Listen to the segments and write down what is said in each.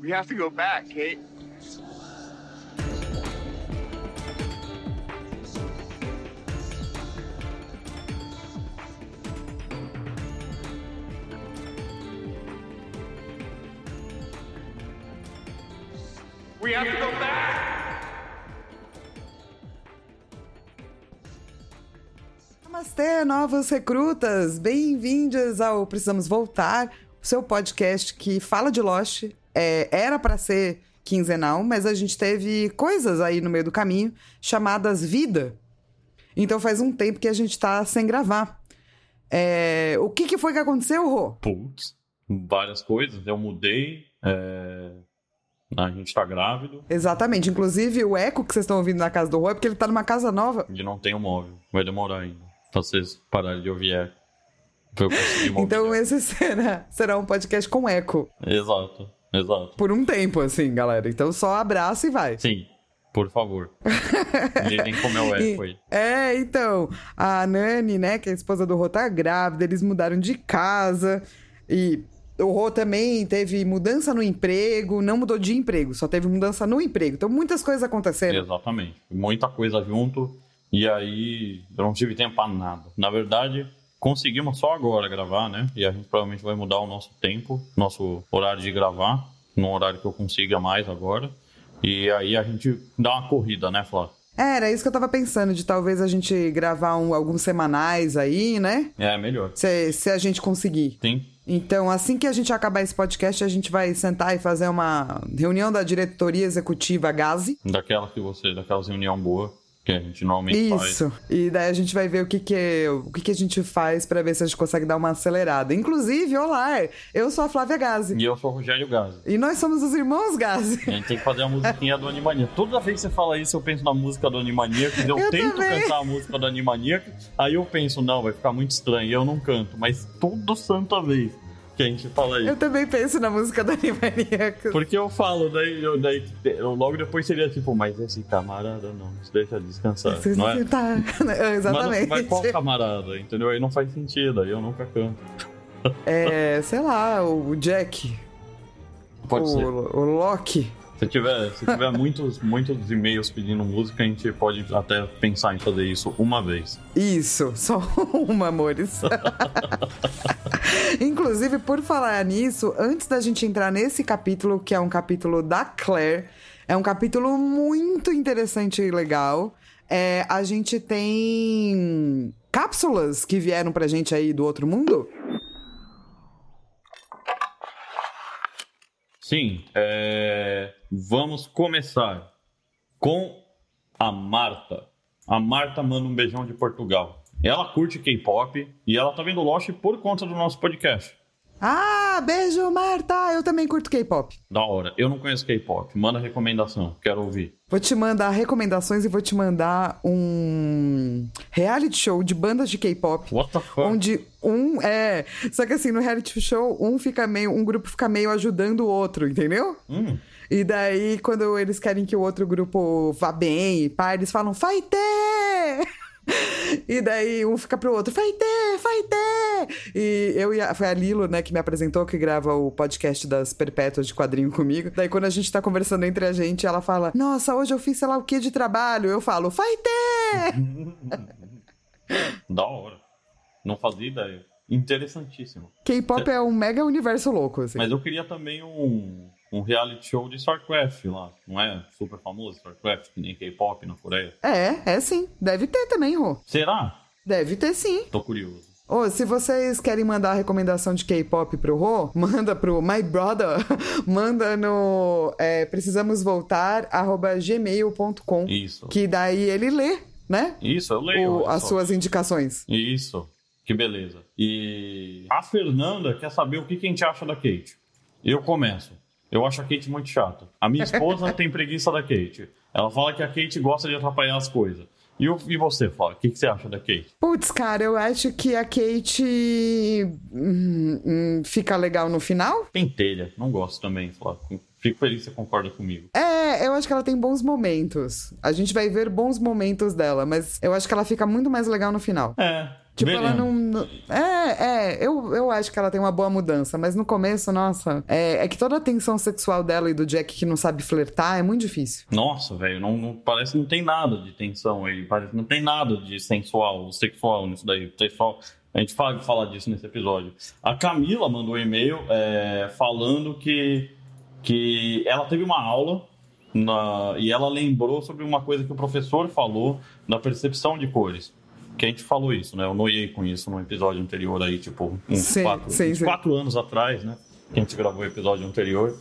We have to go back, Kate. We have to go back! Namastê, novos recrutas! Bem-vindos ao Precisamos Voltar, seu podcast que fala de Lost. É, era para ser quinzenal, mas a gente teve coisas aí no meio do caminho chamadas vida. Então faz um tempo que a gente tá sem gravar. É, o que, que foi que aconteceu, Rô? Putz, várias coisas. Eu mudei. é, A gente tá grávido Exatamente. Inclusive, o eco que vocês estão ouvindo na casa do Rô é porque ele tá numa casa nova. e não tem um móvel. Vai demorar ainda. Pra vocês pararem de ouvir eco. Pra eu conseguir mover. Então esse será, será um podcast com eco. Exato, exato. Por um tempo, assim, galera. Então só abraça e vai. Sim, por favor. Lidem com o meu eco aí. É, então, a Nani, né, que é a esposa do Rô, tá grávida, eles mudaram de casa e o Rô também teve mudança no emprego, não mudou de emprego, só teve mudança no emprego. Então, muitas coisas aconteceram. Exatamente. Muita coisa junto. E aí eu não tive tempo pra nada. Na verdade, conseguimos só agora gravar, né? E a gente provavelmente vai mudar o nosso tempo, nosso horário de gravar, num horário que eu consiga mais agora. E aí a gente dá uma corrida, né, Flávio? É, era isso que eu tava pensando, de talvez a gente gravar um- alguns semanais aí, né? É, melhor. Se, se a gente conseguir. Sim. Então, assim que a gente acabar esse podcast, a gente vai sentar e fazer uma reunião da diretoria executiva Gazi. Daquela que você, daquelas reunião boa que a gente normalmente faz. Isso. E daí a gente vai ver o que que, o que, que a gente faz pra ver se a gente consegue dar uma acelerada. Inclusive, olá, eu sou a Flávia Gazi. E eu sou o Rogério Gazi. E nós somos os irmãos Gazi. A gente tem que fazer a musiquinha do Animania. Toda vez que você fala isso, eu penso na música do Animaniacs. Eu, Eu tento também. cantar a música do Animaniacs. Aí eu penso, não, vai ficar muito estranho. E eu não canto. Mas toda santa vez fala Eu isso. também penso na música da Animaniacs. Porque eu falo, daí, eu, daí eu- logo depois seria tipo, mas esse camarada não, deixa descansar. Não é? tá- Mas, Exatamente. mas qual camarada? Entendeu? Aí não faz sentido, aí eu nunca canto. É, sei lá, o Jack. Pode o, ser. o Loki. Se tiver, se tiver muitos, muitos e-mails pedindo música, a gente pode até pensar em fazer isso uma vez. Isso, só uma, amores. Inclusive, por falar nisso, antes da gente entrar nesse capítulo, que é um capítulo da Claire, é um capítulo muito interessante e legal. É, a gente tem cápsulas que vieram pra gente aí do outro mundo. Sim, é, vamos começar com a Marta. A Marta manda um beijão de Portugal. Ela curte K-pop e ela tá vendo Lost por conta do nosso podcast. Ah, beijo, Marta! Eu também curto K-pop. Da hora. Eu não conheço K-pop. Manda recomendação, quero ouvir. Vou te mandar recomendações e vou te mandar um reality show de bandas de K-pop. What the fuck? Onde um é. Só que assim, no reality show, um fica meio. Um grupo fica meio ajudando o outro, entendeu? Hum, E daí, quando eles querem que o outro grupo vá bem, pá, eles falam, vai ter! E daí um fica pro outro, vai ter, vai ter! E eu e a, foi a Lilo, né, que me apresentou, que grava o podcast das Perpétuas de Quadrinho comigo. Daí quando a gente tá conversando entre a gente, ela fala, nossa, hoje eu fiz sei lá o que de trabalho. Eu falo, vai ter! da hora. Não fazia ideia. Interessantíssimo. K-pop é um mega universo louco, assim. Mas eu queria também um, um reality show de StarCraft lá. Não é super famoso StarCraft, que nem K-pop na Coreia? É, é sim. Deve ter também, Rô. Será? Deve ter sim. Tô curioso. Ô, se vocês querem mandar recomendação de K-pop pro Rô, manda pro My Brother, manda no é, precisamos voltar arroba gmail.com Isso. que daí ele lê, né? Isso, eu leio. O- as só. suas indicações. Isso. Que beleza. E a Fernanda quer saber o que, que a gente acha da Kate. Eu começo. Eu acho a Kate muito chata. A minha esposa tem preguiça da Kate. Ela fala que a Kate gosta de atrapalhar as coisas. E, eu- e você, fala, o que, que você acha da Kate? Putz, cara, eu acho que a Kate hum, hum, fica legal no final. Pentelha, não gosto também, Flávio. Fico feliz que você concorda comigo. É, eu acho que ela tem bons momentos. A gente vai ver bons momentos dela, mas eu acho que ela fica muito mais legal no final. É, Tipo, ela não. É, é, eu, eu acho que ela tem uma boa mudança, mas no começo, nossa. É, é que toda a tensão sexual dela e do Jack que não sabe flertar é muito difícil. Nossa, velho, não, não- parece que não tem nada de tensão aí. Parece que não tem nada de sensual, sexual nisso daí. Sexual. A gente vai falar disso nesse episódio. A Camila mandou um e-mail é, falando que, que ela teve uma aula na- e ela lembrou sobre uma coisa que o professor falou na percepção de cores. Que a gente falou isso, né? Eu noiei com isso no episódio anterior aí, tipo, uns Sim, quatro, uns quatro anos atrás, né? Que a gente gravou o episódio anterior.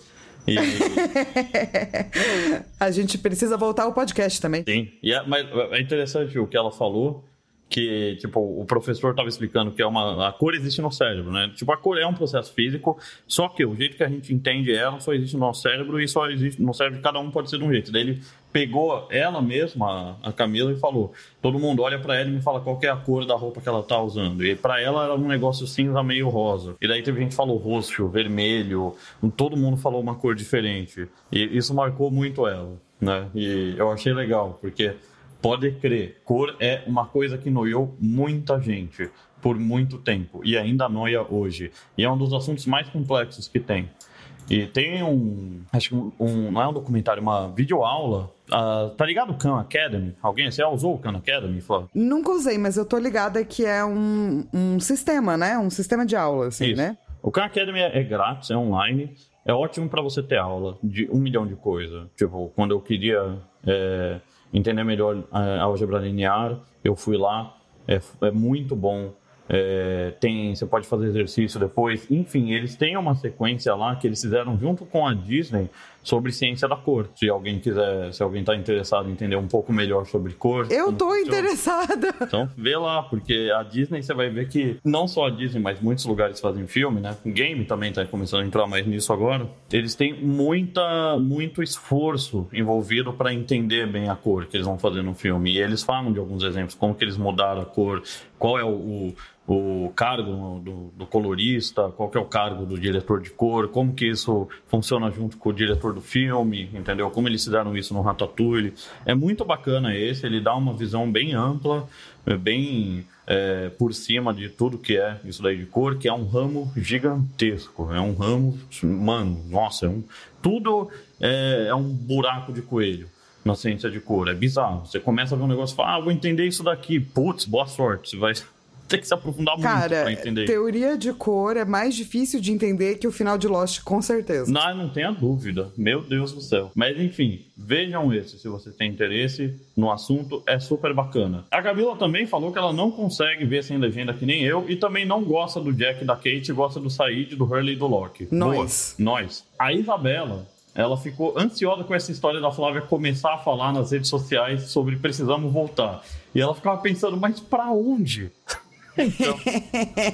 E. a gente precisa voltar ao podcast também. Sim, e é, mas é interessante o que ela falou, que tipo o professor estava explicando que é uma a cor existe no cérebro, né? Tipo a cor é um processo físico, só que o jeito que a gente entende ela só existe no nosso cérebro e só existe no cérebro de cada um pode ser de um jeito. Daí ele pegou ela mesma, a Camila, e falou: todo mundo olha para ela e me fala qual é a cor da roupa que ela tá usando. E para ela era um negócio cinza meio rosa. E daí teve gente que falou roxo, vermelho, todo mundo falou uma cor diferente. E isso marcou muito ela, né? E eu achei legal, porque Pode crer, cor é uma coisa que noiou muita gente por muito tempo e ainda noia hoje. E é um dos assuntos mais complexos que tem. E tem um, acho que um, não é um documentário, uma videoaula. Ah, tá ligado o Khan Academy? Alguém, você já usou o Khan Academy, Flávio? Nunca usei, mas eu tô ligada que é um, um sistema, né? Um sistema de aula, assim, Isso. né? O Khan Academy é, é grátis, é online. É ótimo para você ter aula de um milhão de coisas. Tipo, quando eu queria é, entender melhor a álgebra linear, eu fui lá. É, é muito bom. É, tem, você pode fazer exercício depois. Enfim, eles têm uma sequência lá que eles fizeram junto com a Disney sobre ciência da cor. Se alguém quiser, se alguém está interessado em entender um pouco melhor sobre cor. Eu tô funciona. interessada. Então, vê lá, porque a Disney você vai ver que não só a Disney, mas muitos lugares fazem filme, né? O game também tá começando a entrar mais nisso agora. Eles têm muita, muito esforço envolvido para entender bem a cor que eles vão fazer no filme. E eles falam de alguns exemplos, como que eles mudaram a cor, qual é o, o, o cargo do, do colorista, qual que é o cargo do diretor de cor, como que isso funciona junto com o diretor do filme, entendeu? Como eles fizeram isso no Ratatouille. É muito bacana esse, ele dá uma visão bem ampla, é bem é, por cima de tudo que é isso daí de cor, que é um ramo gigantesco. É um ramo, mano, nossa, é um, tudo é, é um buraco de coelho na ciência de cor. É bizarro. Você começa a ver um negócio e fala, ah, vou entender isso daqui. Putz, boa sorte. Você vai ter que se aprofundar muito Cara, pra entender. teoria de cor é mais difícil de entender que o final de Lost, com certeza. Não, não tenha dúvida. Meu Deus do céu. Mas enfim, vejam esse se você tem interesse no assunto, é super bacana. A Camila também falou que ela não consegue ver sem legenda que nem eu e também não gosta do Jack e da Kate, gosta do Said, do Hurley e do Locke. Nós. Boa. Nós. A Isabela, ela ficou ansiosa com essa história da Flávia começar a falar nas redes sociais sobre precisamos voltar. E ela ficava pensando, mas pra onde? Então,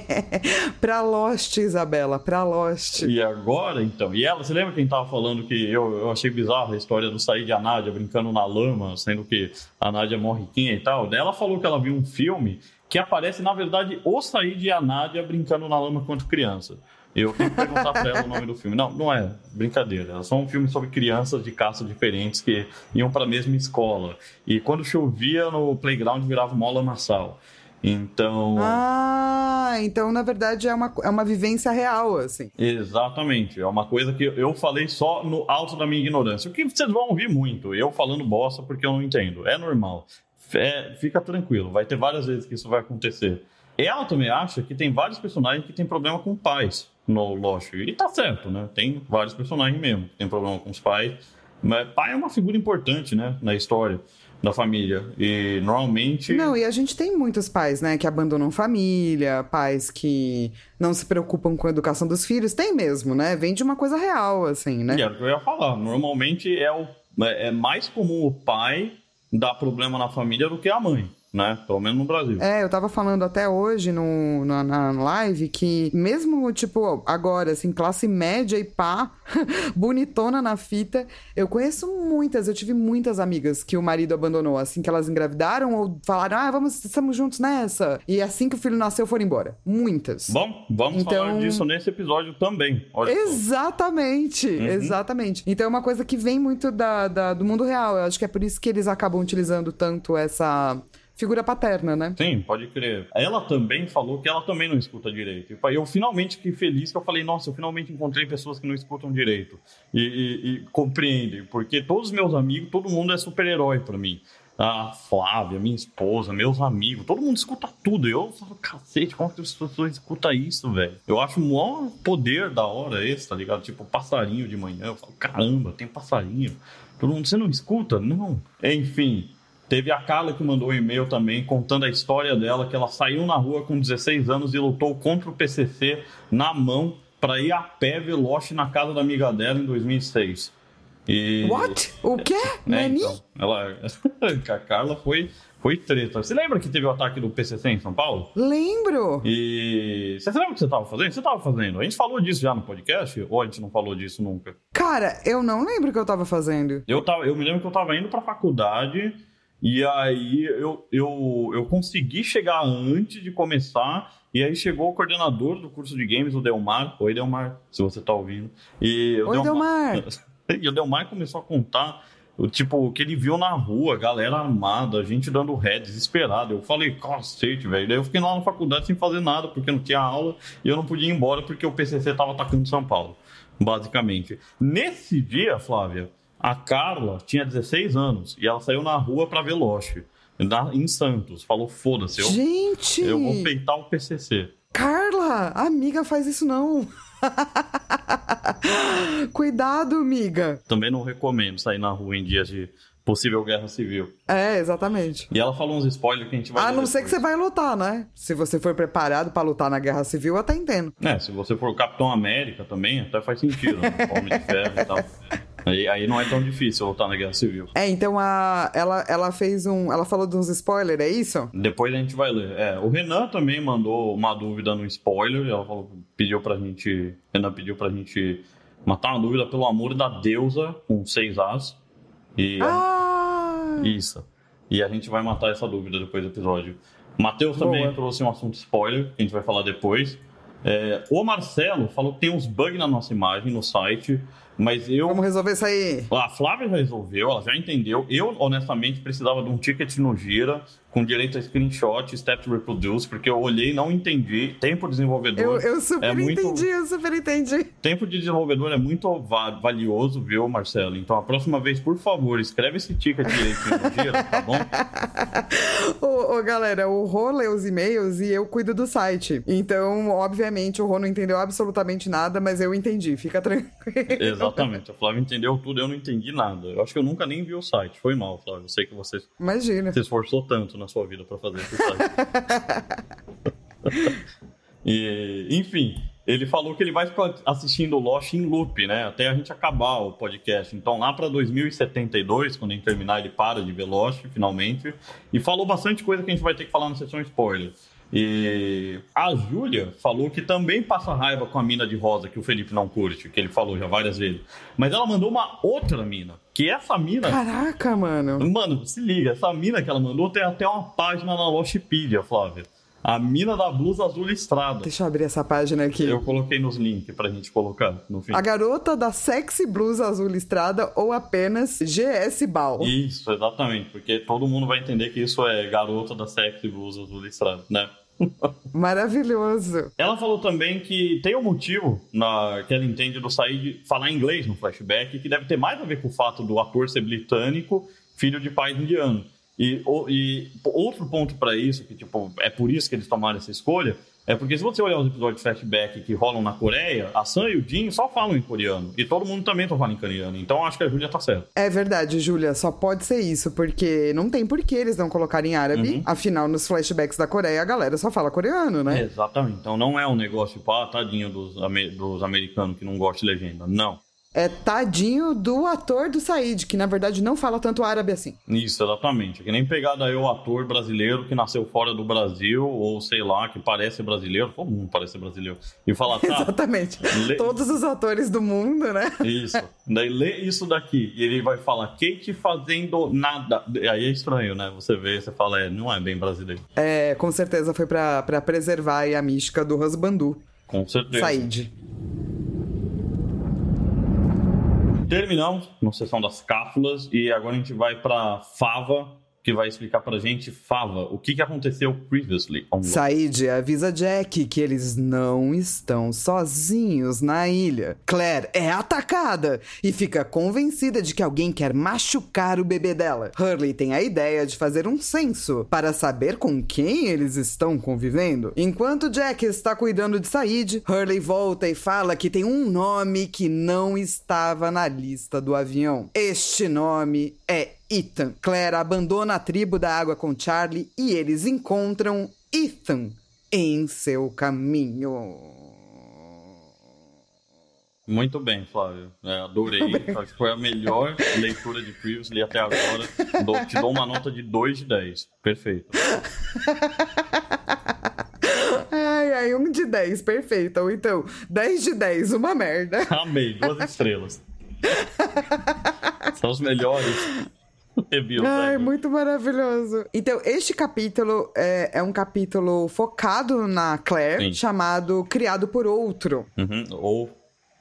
pra Lost, Isabela, pra Lost. E agora, então? E ela, você lembra quem tava falando que eu, eu achei bizarro a história do Said e a Nádia brincando na lama, sendo que a Nádia é mó riquinha e tal? Ela falou que ela viu um filme que aparece, na verdade, o Said e a Nádia brincando na lama quanto criança. Eu tenho que perguntar pra ela o nome do filme. Não, não é. Brincadeira. É só um filme sobre crianças de caça diferentes que iam pra mesma escola. E quando chovia no playground virava uma lamaçal. Então. Ah, então na verdade é uma, é uma vivência real, assim. Exatamente. É uma coisa que eu falei só no alto da minha ignorância. O que vocês vão ouvir muito, eu falando bosta porque eu não entendo. É normal. É, fica tranquilo, vai ter várias vezes que isso vai acontecer. Ela também acha que tem vários personagens que tem problema com pais no Lost. E tá certo, né? Tem vários personagens mesmo que tem problema com os pais. Mas pai é uma figura importante, né? Na história da família. E normalmente. Não, e a gente tem muitos pais, né, que abandonam família, pais que não se preocupam com a educação dos filhos. Tem mesmo, né? Vem de uma coisa real, assim, né? E era o que eu ia falar. Normalmente é, o, é é mais comum o pai dar problema na família do que a mãe, né? Pelo menos no Brasil. É, eu tava falando até hoje no, na, na live que mesmo, tipo, agora, assim, classe média e pá, bonitona na fita, eu conheço muitas, eu tive muitas amigas que o marido abandonou assim que elas engravidaram ou falaram, ah, vamos, estamos juntos nessa. E assim que o filho nasceu, foram embora. Muitas. Bom, vamos Então- falar disso nesse episódio também. Olha. Exatamente, Uhum. exatamente. Então é uma coisa que vem muito da, da- do mundo real. Eu acho que é por isso que eles acabam utilizando tanto essa figura paterna, né? Sim, pode crer. Ela também falou que ela também não escuta direito. E eu finalmente fiquei feliz que eu falei, nossa, eu finalmente encontrei pessoas que não escutam direito e, e, e compreendem, porque todos os meus amigos, todo mundo é super-herói para mim. A Flávia, minha esposa, meus amigos, todo mundo escuta tudo. Eu falo, cacete, como que as pessoas escutam isso, velho? Eu acho o maior poder da hora esse, tá ligado? Tipo, passarinho de manhã. Eu falo, caramba, tem passarinho. Todo mundo, você não escuta? Não. Enfim, Teve a Carla que mandou um e-mail também contando a história dela, que ela saiu na rua com 16 anos e lutou contra o PCC na mão para ir a pé veloz na casa da amiga dela em 2006. E... What? O quê? É, então, ela... a Carla foi, foi treta. Você lembra que teve o ataque do PCC em São Paulo? Lembro! E você lembra o que você estava fazendo? Você estava fazendo. A gente falou disso já no podcast? Ou a gente não falou disso nunca? Cara, eu não lembro o que eu estava fazendo. Eu, tava, eu me lembro que eu estava indo para faculdade e aí eu, eu, eu consegui chegar antes de começar. E aí chegou o coordenador do curso de games, o Delmar. Oi, Delmar, se você tá ouvindo. E Oi, Delmar. Delmar. e o Delmar começou a contar o tipo, o que ele viu na rua, galera armada, gente dando ré, desesperado. Eu falei, cacete, velho. Daí eu fiquei lá na faculdade sem fazer nada, porque não tinha aula e eu não podia ir embora porque o PCC tava atacando São Paulo, basicamente. Nesse dia, Flávia, a Carla tinha 16 anos e ela saiu na rua para ver Loche, em Santos. Falou: foda-se, eu, Gente! eu vou peitar o PCC. Carla, amiga, faz isso não. Cuidado, amiga. Também não recomendo sair na rua em dias de possível guerra civil. É, exatamente. E ela falou uns spoilers que a gente vai. A não ser que você vai lutar, né? Se você for preparado para lutar na guerra civil, eu até entendo. É, se você for o Capitão América também, até faz sentido, né? Homem de ferro e tal. Aí, aí não é tão difícil lutar na Guerra Civil. É, então a, ela, ela fez um. Ela falou de uns spoilers, é isso? Depois a gente vai ler. É, o Renan também mandou uma dúvida no spoiler. Ela falou, pediu pra gente. Renan pediu pra gente matar uma dúvida pelo amor da deusa com seis As. E ah! A... Isso. E a gente vai matar essa dúvida depois do episódio. Matheus também trouxe um assunto spoiler, que a gente vai falar depois. É, o Marcelo falou que tem uns bugs na nossa imagem no site. Mas eu. Vamos resolver isso aí. A Flávia já resolveu, ela já entendeu. Eu, honestamente, precisava de um ticket no Gira com direito a screenshot, step reproduce, porque eu olhei e não entendi. Tempo desenvolvedor. Eu, eu super é entendi, muito... eu super entendi. Tempo de desenvolvedor é muito valioso, viu, Marcelo? Então a próxima vez, por favor, escreve esse ticket direito no tá bom? ô, ô, galera, o Rô lê os e-mails e eu cuido do site. Então, obviamente, o Rô não entendeu absolutamente nada, mas eu entendi, fica tranquilo. Exatamente, a Flávia entendeu tudo, eu não entendi nada. Eu acho que eu nunca nem vi o site. Foi mal, Flávia. Eu sei que você Imagina. se esforçou tanto na sua vida para fazer site. e, enfim, ele falou que ele vai ficar assistindo Lost em loop, né? Até a gente acabar o podcast. Então, lá para 2072, quando gente terminar, ele para de ver Lost, finalmente. E falou bastante coisa que a gente vai ter que falar na sessão spoiler. E a Júlia falou que também passa raiva com a mina de rosa que o Felipe não curte, que ele falou já várias vezes. Mas ela mandou uma outra mina. Que essa mina. Caraca, mano. Mano, se liga, essa mina que ela mandou tem até uma página na Lostpedia, Flávia. A mina da blusa azul listrada. Deixa eu abrir essa página aqui. Eu coloquei nos links pra gente colocar no fim. A garota da sexy blusa azul listrada ou apenas GS Bal. Isso, exatamente. Porque todo mundo vai entender que isso é garota da sexy blusa azul listrada, né? Maravilhoso. Ela falou também que tem um motivo na, que ela entende do Said falar inglês no flashback, que deve ter mais a ver com o fato do ator ser britânico, filho de pai indiano. E, e outro ponto para isso, que tipo, é por isso que eles tomaram essa escolha, é porque se você olhar os episódios de flashback que rolam na Coreia, a Sam e o Jin só falam em coreano. E todo mundo também só fala em coreano. Então acho que a Júlia tá certa. É verdade, Júlia. Só pode ser isso, porque não tem por que eles não colocarem árabe. Uhum. Afinal, nos flashbacks da Coreia, a galera só fala coreano, né? exatamente. Então não é um negócio, tipo, ah, tadinho dos, dos americanos que não gostam de legenda. Não é tadinho do ator do Said, que na verdade não fala tanto árabe assim. Isso, exatamente. Que nem pegar daí o ator brasileiro que nasceu fora do Brasil, ou sei lá, que parece brasileiro, todo mundo parece brasileiro, e falar, tá. exatamente. Lê... Todos os atores do mundo, né? Isso. Daí lê isso daqui, e ele vai falar, Kate fazendo nada. Aí é estranho, né? Você vê, você fala, é, não é bem brasileiro. É, com certeza foi para preservar a mística do Husbandu. Com certeza. Said. Terminamos. Na sessão das cápsulas. E agora a gente vai para Fava, que vai explicar pra gente, Fava, o que, que aconteceu previously on. Said avisa Jack que eles não estão sozinhos na ilha. Claire é atacada e fica convencida de que alguém quer machucar o bebê dela. Hurley tem a ideia de fazer um censo para saber com quem eles estão convivendo. Enquanto Jack está cuidando de Said, Hurley volta e fala que tem um nome que não estava na lista do avião. Este nome é Ethan. Claire abandona a tribo da água com Charlie e eles encontram Ethan em seu caminho. Muito bem, Flávio. É, adorei. Acho que foi a melhor leitura de Previously até agora. Dou- te dou uma nota de 2 de 10. Perfeito. Ai, ai, um de 10, perfeito. Ou então, 10 de 10, uma merda. Amei, duas estrelas. São os melhores Ai, ever. muito maravilhoso. Então, este capítulo é, é um capítulo focado na Claire, Sim. chamado Criado por Outro. Uhum, Ou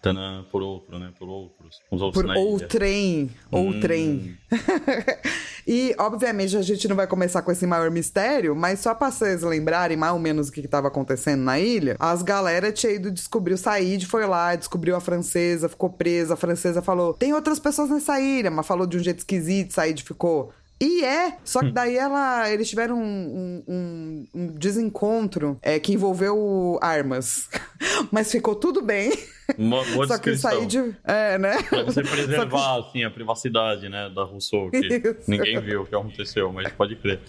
tanã, por outro, né? Por outros. Os outros Por outrem, outrem. e, obviamente, a gente não vai começar com esse maior mistério, mas só pra vocês lembrarem mais ou menos o que, que tava acontecendo na ilha, as galera tinha ido descobrir o Said, foi lá, descobriu a francesa, ficou presa, a francesa falou, tem outras pessoas nessa ilha, mas falou de um jeito esquisito, Said ficou... E é, só que daí ela, eles tiveram um, um- um- desencontro é, que envolveu armas. Mas ficou tudo bem. Uma boa Só que o descrição. Said. É, né? Pra você Só que- preservar, assim, a privacidade, né, da Rousseau, que Isso. ninguém viu o que aconteceu, mas pode crer.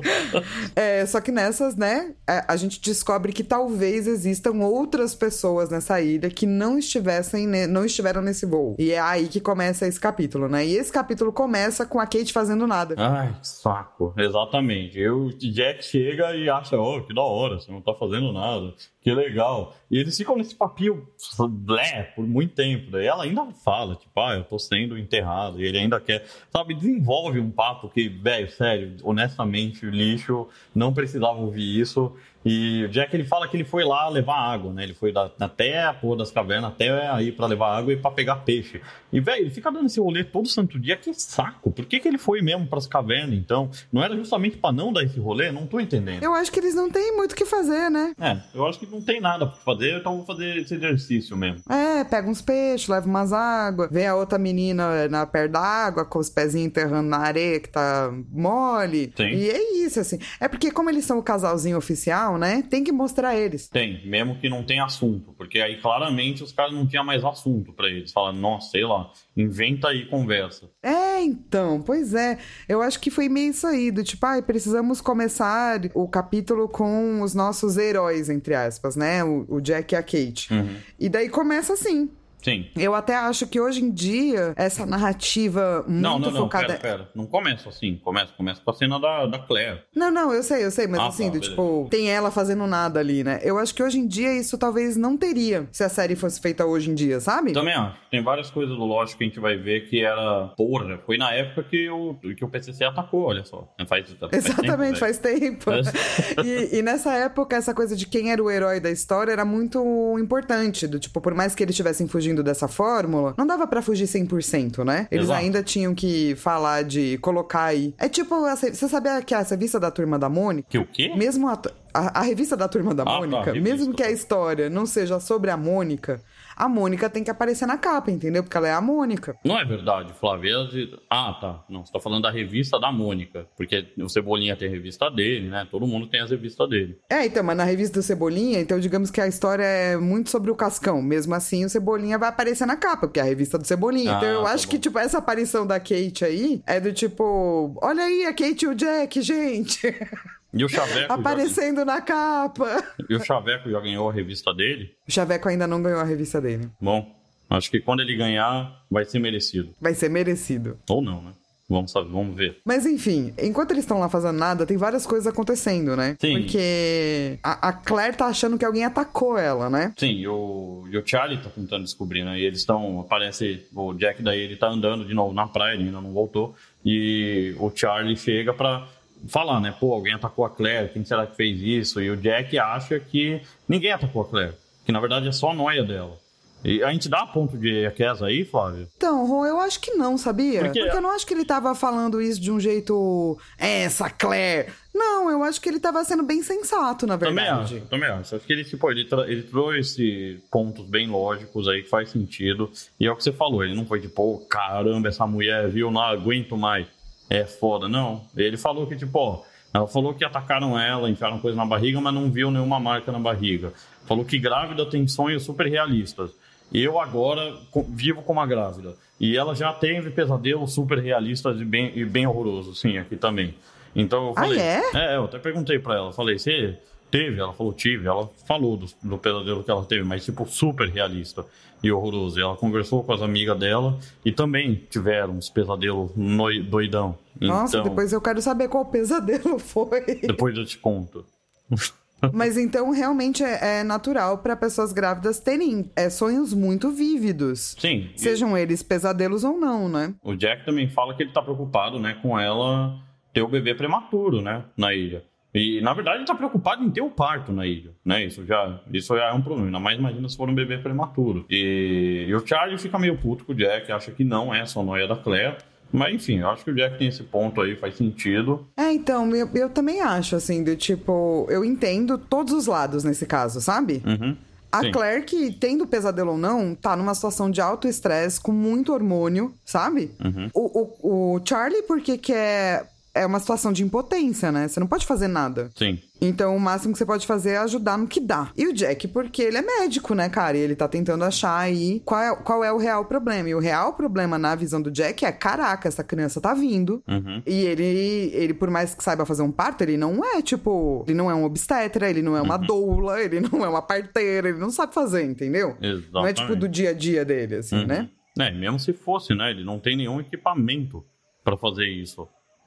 É, só que nessas, né, a, gente descobre que talvez existam outras pessoas nessa ilha que não estivessem, não estiveram nesse voo. E é aí que começa esse capítulo, né? E esse capítulo começa com a Kate fazendo nada. Ai, saco. Exatamente. Eu, Jack chega e acha, oh, que da hora, você não tá fazendo nada. Que legal. E eles ficam nesse papinho blé por muito tempo. Daí ela ainda fala, tipo, ah, eu tô sendo enterrado. E ele ainda quer, sabe, desenvolve um papo que, velho, sério, honestamente, lixo não precisava ouvir isso. E o Jack ele fala que ele foi lá levar água, né? Ele foi da, até a porra das cavernas, até aí pra levar água e pra pegar peixe. E, velho, ele fica dando esse rolê todo santo dia, que saco. Por que, que ele foi mesmo pras cavernas, então? Não era justamente pra não dar esse rolê? Não tô entendendo. Eu acho que eles não têm muito o que fazer, né? É, eu acho que não tem nada pra fazer, então vou fazer esse exercício mesmo. É, pega uns peixes, leva umas águas, vem a outra menina na perto da água com os pezinhos enterrando na areia que tá mole. Sim. E é isso, assim. É porque, como eles são o casalzinho oficial, né? Tem que mostrar eles. Tem, mesmo que não tenha assunto, porque aí claramente os caras não tinham mais assunto pra eles. Fala, nossa, sei lá, inventa aí conversa. É, então, pois é. Eu acho que foi meio isso aí, do tipo, ai, precisamos começar o capítulo com os nossos heróis, entre aspas, né? O, o Jack e a Kate. Uhum. E daí começa assim. Sim. Eu até acho que hoje em dia, essa narrativa muito Não, não, não, focada. pera, pera. Não começa assim, começa, começa com a cena da, da Claire. Não, não, eu sei, eu sei, mas Ah, assim, tá, do tipo, tem ela fazendo nada ali, né? Eu acho que hoje em dia isso talvez não teria se a série fosse feita hoje em dia, sabe? Também acho. Tem várias coisas do Lost que a gente vai ver que era. Porra, foi na época que o, que o PCC atacou, olha só. Faz, faz Exatamente, tempo, faz tempo. e, e nessa época, essa coisa de quem era o herói da história era muito importante. Do tipo, por mais que eles estivessem fugindo dessa fórmula, não dava pra fugir 100%, né? Eles Exato. ainda tinham que falar de colocar aí. É tipo, essa- você sabia que essa revista da turma da Mônica? Que o quê? Mesmo a, a, a revista da turma da tá, Mônica, revista, mesmo que a tá. história não seja sobre a Mônica, a Mônica tem que aparecer na capa, entendeu? Porque ela é a Mônica. Não é verdade, de- Ah, tá. Não, você tá falando da revista da Mônica. Porque o Cebolinha tem a revista dele, né? Todo mundo tem as revistas dele. É, então, mas na revista do Cebolinha, então digamos que a história é muito sobre o Cascão. Mesmo assim, o Cebolinha vai aparecer na capa, porque é a revista do Cebolinha. então Ah, eu tá acho bom. que, tipo, essa aparição da Kate aí é do tipo, olha aí a Kate e o Jack, gente, E o Chaveco, já... aparecendo na capa. e o Chaveco já ganhou a revista dele? O Chaveco ainda não ganhou a revista dele. Bom, acho que quando ele ganhar, vai ser merecido. Vai ser merecido. Ou não, né? Vamos saber, vamos ver. Mas enfim, enquanto eles estão lá fazendo nada, tem várias coisas acontecendo, né? Sim. Porque a, a Claire tá achando que alguém atacou ela, né? Sim, e o, e o Charlie tá tentando descobrir, né? E eles estão. Aparece. O Jack daí ele tá andando de novo na praia, ele ainda não voltou. E o Charlie chega pra falar, né? Pô, alguém atacou a Claire, quem será que fez isso? E o Jack acha que ninguém atacou a Claire. Que na verdade é só a noia dela. E a gente dá ponto de Equeza aí, Flávio? Então, Rô, eu acho que não, sabia? Porque- Porque eu não acho que ele tava falando isso de um jeito. "É, Essa Claire. Não, eu acho que ele tava sendo bem sensato, na Também verdade. acho, também acho. Acho que ele, tipo, ele, tra- ele trouxe pontos bem lógicos aí que faz sentido. E é o que você falou, ele não foi tipo, "Ô, caramba, essa mulher, viu, não aguento mais. É foda, não. Ele falou que, tipo, ó, ela falou que atacaram ela, enfiaram coisa na barriga, mas não viu nenhuma marca na barriga. Falou que grávida tem sonhos super realistas. Eu agora vivo com uma grávida. E ela já teve pesadelos super realistas e bem, e bem horrorosos, sim, aqui também. Então eu Ah, falei. é? É, eu até perguntei pra ela, falei, você teve? Ela falou, tive. Ela falou do, do pesadelo que ela teve, mas tipo, super realista e horroroso. E ela conversou com as amigas dela e também tiveram uns pesadelos noi- doidão. Nossa, então, depois eu quero saber qual pesadelo foi. depois eu te conto. Mas então realmente é, é natural para pessoas grávidas terem é, sonhos muito vívidos. Sim. e Sejam eles pesadelos ou não, né? O Jack também fala que ele tá preocupado, né, com ela ter o bebê prematuro, né, na ilha. E, na verdade, ele tá preocupado em ter o parto na ilha, né? Isso já, isso já é um problema. Ainda mais imagina se for um bebê prematuro. E, e o Charlie fica meio puto com o Jack, acha que não é só noia da Claire. Mas, enfim, eu acho que o Jack tem esse ponto aí, faz sentido. É, então, eu, eu também acho, assim, do tipo, eu entendo todos os lados nesse caso, sabe? Uhum. A Sim. Claire, que tendo pesadelo ou não, tá numa situação de alto estresse, com muito hormônio, sabe? Uhum. O, o, o Charlie, porque que é, uma situação de impotência, né? Você não pode fazer nada. Sim. Então, o máximo que você pode fazer é ajudar no que dá. E o Jack, porque ele é médico, né, cara? E ele tá tentando achar aí qual é, qual é o real problema. E o real problema, na visão do Jack, é: caraca, essa criança tá vindo. Uhum. E ele, ele, por mais que saiba fazer um parto, ele não é, tipo... Ele não é um obstetra, ele não é Uhum. uma doula, ele não é uma parteira, ele não sabe fazer, entendeu? Exatamente. Não é, tipo, do dia a dia dele, assim, Uhum. né? É, mesmo se fosse, né? Ele não tem nenhum equipamento pra fazer isso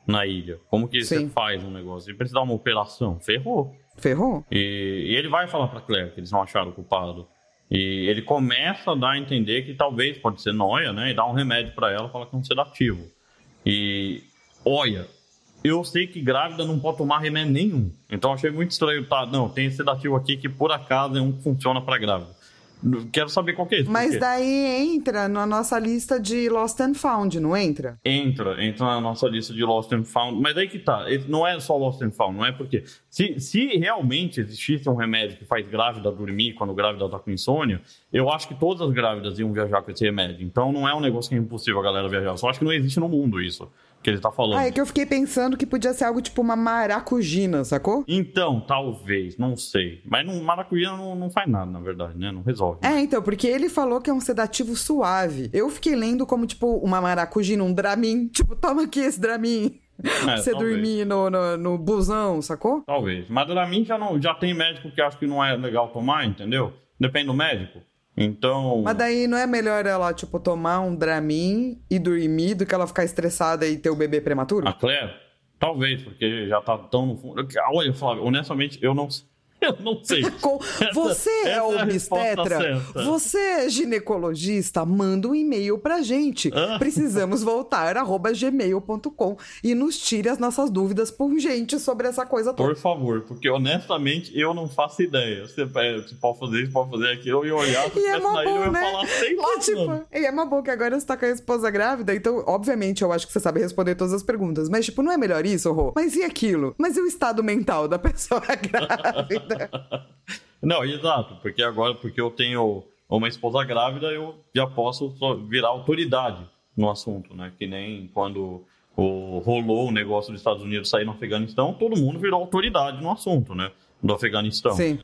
na ilha. Como que você Sim. faz um negócio? Ele precisa dar uma operação. Ferrou. Ferrou? E, e ele vai falar pra Claire que eles não acharam o culpado. E ele começa a dar a entender que talvez pode ser noia, né? E dá um remédio pra ela, fala que é um sedativo. E olha, eu sei que grávida não pode tomar remédio nenhum. Então achei muito estranho, tá? Não, tem sedativo aqui que por acaso é um que funciona pra grávida. Quero saber qual que é esse. Mas daí entra na nossa lista de Lost and Found, não entra? Entra, entra na nossa lista de Lost and Found. Mas aí que tá, não é só Lost and Found, não é porque. Se, se realmente existisse um remédio que faz grávida dormir quando grávida tá com insônia, eu acho que todas as grávidas iam viajar com esse remédio. Então não é um negócio que é impossível a galera viajar. Eu só acho que não existe no mundo isso que ele tá falando. Ah, é que eu fiquei pensando que podia ser algo tipo uma maracujina, sacou? Então, talvez, não sei. Mas não, maracujá não, não faz nada, na verdade, né? Não resolve. É, então, porque ele falou que é um sedativo suave. Eu fiquei lendo como, tipo, uma maracujina, um Dramin. Tipo, toma aqui esse Dramin. pra você É, talvez. dormir no, no, no busão, sacou? Talvez. Mas pra mim já, não, já tem médico que acha que não é legal tomar, entendeu? Depende do médico. Então. Mas daí não é melhor ela, tipo, tomar um Dramin e dormir do que ela ficar estressada e ter o bebê prematuro? A Claire? Talvez, porque já tá tão no fundo. Olha, Flávio, honestamente, eu não Eu não sei. Essa- Você essa é a resposta obstetra? Você é ginecologista? Manda um e-mail pra gente. Ah. Precisamos voltar, arroba gmail.com e nos tire as nossas dúvidas pungentes sobre essa coisa toda. Por favor, porque honestamente eu não faço ideia. Você, é, pode fazer isso, pode fazer aquilo, eu ia olhar, E é ilha, bom, ia né? falar, sei lá, Que, tipo, e é uma boa que agora você tá com a esposa grávida, então, obviamente, eu acho que você sabe responder todas as perguntas. Mas, tipo, não é melhor isso, Rô? Mas e aquilo? Mas e o estado mental da pessoa grávida? Não, exato, porque agora, porque eu tenho uma esposa grávida, eu já posso virar autoridade no assunto, né? Que nem quando o, rolou o negócio dos Estados Unidos sair no Afeganistão, todo mundo virou autoridade no assunto, né? Do Afeganistão. Sim.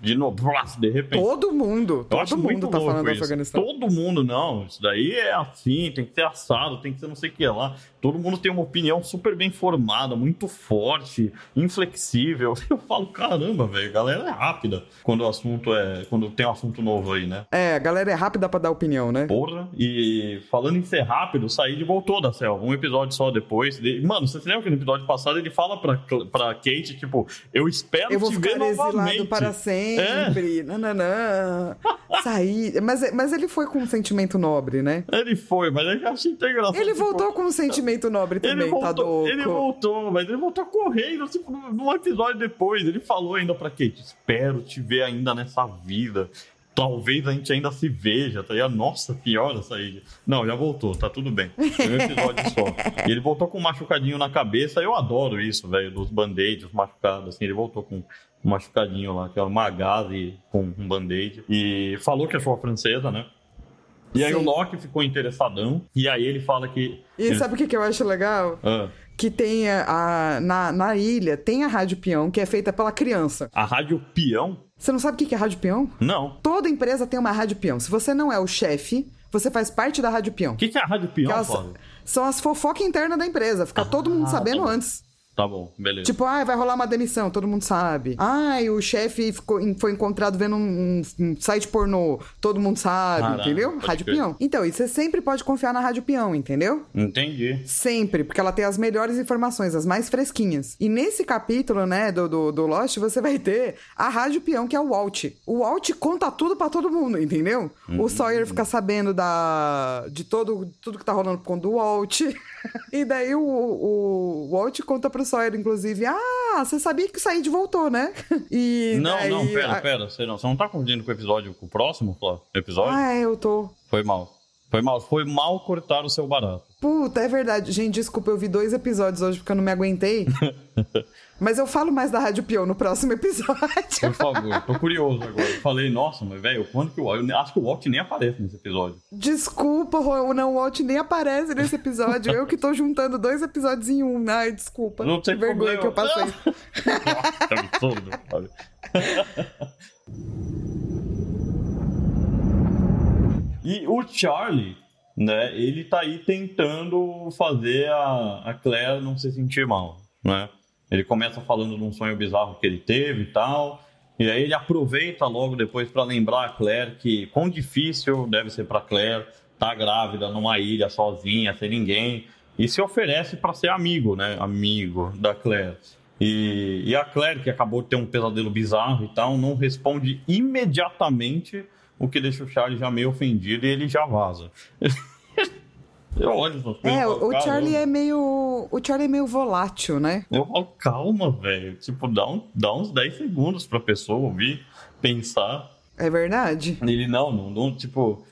De novo, de repente. Todo mundo, Eu todo mundo tá falando do isso. Afeganistão. Todo mundo, não. Isso daí é assim, tem que ser assado, tem que ser não sei o que lá. Todo mundo tem uma opinião super bem formada, muito forte, inflexível. Eu falo, caramba, velho, a galera é rápida quando o assunto é. Quando tem um assunto novo aí, né? É, a galera é rápida pra dar opinião, né? Porra, e falando em ser rápido, o Said voltou da selva, um episódio só depois. De- Mano, você se lembra que no episódio passado ele fala pra, pra Kate, tipo, eu espero Eu vou te ver ficar exilado novamente. para É. sempre. Nananã. Sair. Mas, mas ele foi com um sentimento nobre, né? Ele foi, mas eu achei engraçado. Ele tipo, voltou com um sentimento nobre Ele também, tá voltou, louco. ele voltou, mas ele voltou correndo, tipo, num episódio depois. Ele falou ainda pra Kate: Espero te ver ainda nessa vida. talvez a gente ainda se veja, tá ligado? Nossa senhora, Said. Não, já voltou, tá tudo bem. Foi um episódio só. E ele voltou com um machucadinho na cabeça, eu adoro isso, velho, dos band-aids machucados, assim, ele voltou com um machucadinho lá, que é uma gaze com um band-aid. E falou que achou a francesa, né? E aí Sim. o Loki ficou interessadão, e aí ele fala que... E ele- sabe o que, que eu acho legal? Ah, Que tem a, a- na, na ilha, tem a Rádio Peão, que é feita pela criança. a Rádio Peão? Você não sabe o que, é Rádio Peão? Não. Toda empresa tem uma Rádio Peão. Se você não é o chefe, você faz parte da Rádio Peão. O que, que é a Rádio Peão, Elas- são as fofocas internas da empresa. Fica todo mundo Ah, sabendo antes. Tá bom, beleza. Tipo, ai, vai rolar uma demissão, todo mundo sabe. Ai, o chefe ficou- foi encontrado vendo um, um site pornô, todo mundo sabe, Caralho, entendeu? Rádio. Peão. Então, e você sempre pode confiar na Rádio Peão, entendeu? Entendi. Sempre, porque ela tem as melhores informações, as mais fresquinhas. E nesse capítulo, né, do, do, do Lost, você vai ter a Rádio Peão, que é o Walt. O Walt conta tudo pra todo mundo, entendeu? O Sawyer fica sabendo da, de todo, tudo que tá rolando conta do Walt. e daí o, o Walt conta pro Sawyer, inclusive, ah, você sabia que o Said voltou, né? E Não, daí, não, pera, pera. Você não, você não tá confundindo com o episódio, com o próximo episódio? Ah, é, eu tô... Foi mal. Foi mal. Foi mal cortar o seu barato. Puta, é verdade. Gente, desculpa, eu vi dois episódios hoje porque eu não me aguentei. Mas eu falo mais da Rádio Peão no próximo episódio. Por favor, tô curioso agora. Eu Falei, nossa, mas velho, quando que o Walt. Eu acho que o Walt nem aparece nesse episódio. Desculpa, Ro- não, o Walt nem aparece nesse episódio. Eu que tô juntando dois episódios em um. Ai, desculpa. Não tem que vergonha problema. que eu passei. Nossa, que absurdo, Flávio. E o Charlie, né, ele tá aí tentando fazer a, a Claire não se sentir mal, né? Ele começa falando de um sonho bizarro que ele teve e tal, e aí ele aproveita logo depois para lembrar a Claire que quão difícil deve ser para Claire estar grávida numa ilha sozinha, sem ninguém, e se oferece para ser amigo, né? Amigo da Claire. E, e a Claire, que acabou de ter um pesadelo bizarro e tal, não responde imediatamente, o que deixa o Charlie já meio ofendido e ele já vaza. Eu olho essas coisas. É, e o, o Charlie "Caramba." é meio. O Charlie é meio volátil, né? Eu falo, calma, velho. Tipo, dá, um, dá uns 10 segundos pra pessoa ouvir, pensar. É verdade. Ele, não, não, não tipo.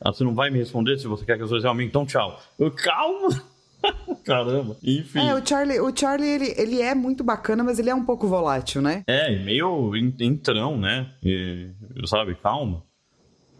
ah, você não vai me responder se você quer que eu seja amigo, então tchau. Eu, calma! Caramba. Enfim. É, o Charlie, o Charlie ele, ele é muito bacana, mas ele é um pouco volátil, né? É, meio en- entrão, né? E, sabe, calma.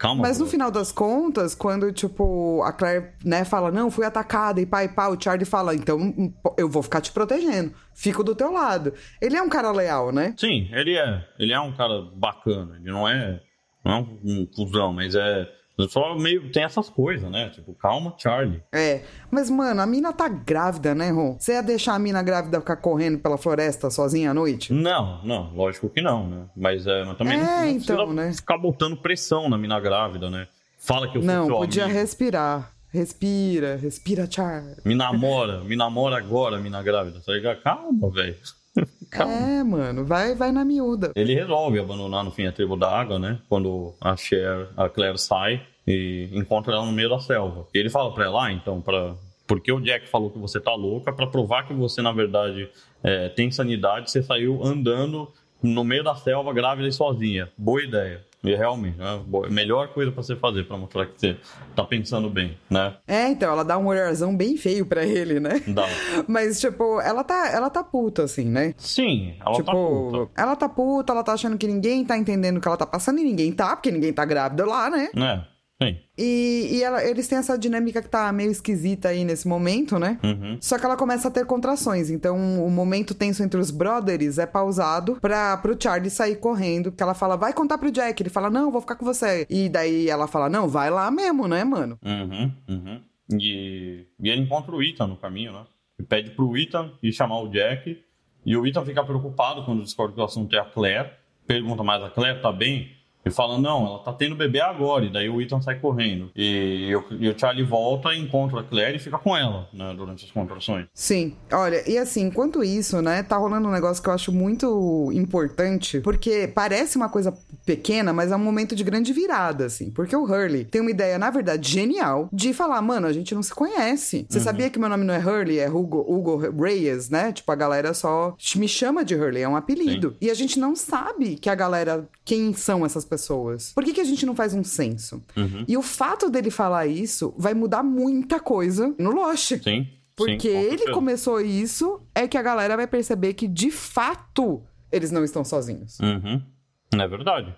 Calma. Mas no final das contas, quando, tipo, a Claire, né, fala, não, fui atacada e pai, pá, o Charlie fala, então hum, eu vou ficar te protegendo, fico do teu lado. Ele é um cara leal, né? Sim, ele é. Ele é um cara bacana. Ele não é, não é um, um cuzão, mas é. Só meio. Tem essas coisas, né? Tipo, calma, Charlie. É. Mas, mano, a mina tá grávida, né, Ron? Você ia deixar a mina grávida ficar correndo pela floresta sozinha à noite? Não, não, lógico que não, né? Mas, é, mas também É, não, não então, né? ficar botando pressão na mina grávida, né? Fala que eu Não, podia amigo. respirar. Respira, respira, Charlie. Me namora, me namora agora, mina grávida. Tá ligado? Calma, velho. Calma. É, mano, vai, vai na miúda. Ele resolve abandonar no fim a tribo da água, né? Quando a Cher, a Claire sai e encontra ela no meio da selva. E ele fala pra ela, ah, então, pra... porque o Jack falou que você tá louca, pra provar que você, na verdade, é, tem sanidade, você saiu andando no meio da selva, grávida e sozinha. Boa ideia. E realmente, né? Boa- melhor coisa pra você fazer, pra mostrar que você tá pensando bem, né? É, então, ela dá um olharzão bem feio pra ele, né? Dá. Mas, tipo, ela tá, ela tá puta, assim, né? Sim, ela tipo, tá puta. ela tá puta, ela tá achando que ninguém tá entendendo o que ela tá passando e ninguém tá, porque ninguém tá grávida lá, né? É, sim. E, e ela- eles têm essa dinâmica que tá meio esquisita aí nesse momento, né? Uhum. Só que ela começa a ter contrações, então o momento tenso entre os brothers é pausado pra, pro Charlie sair correndo, porque ela fala, vai contar pro Jack. Ele fala, não, vou ficar com você. E daí ela fala, não, vai lá mesmo, né, mano? Uhum, uhum. E, e ele encontra o Ethan no caminho, né? E pede pro Ethan ir chamar o Jack. E o Ethan fica preocupado quando descobre que o assunto é a Claire. Pergunta, mas a Claire tá bem? E fala, não, ela tá tendo bebê agora. E daí o Ethan sai correndo. E, o, e o Charlie volta, encontra a Claire e fica com ela, né? Durante as contrações. Sim, olha, e assim, enquanto isso, né, tá rolando um negócio que eu acho muito importante, porque parece uma coisa pequena, mas é um momento de grande virada, assim, porque o Hurley tem uma ideia, na verdade, genial, de falar, mano, a gente não se conhece. Você sabia que meu nome não é Hurley, é Hugo, Hugo Reyes, né? Tipo, a galera só me chama de Hurley, é um apelido. E a gente não sabe que a galera, quem são essas pessoas pessoas? Por que, que a gente não faz um censo? Uhum. E o fato dele falar isso vai mudar muita coisa no Lost. Sim. Porque sim, com ele começou isso, é que a galera vai perceber que, de fato, eles não estão sozinhos. Uhum. É verdade.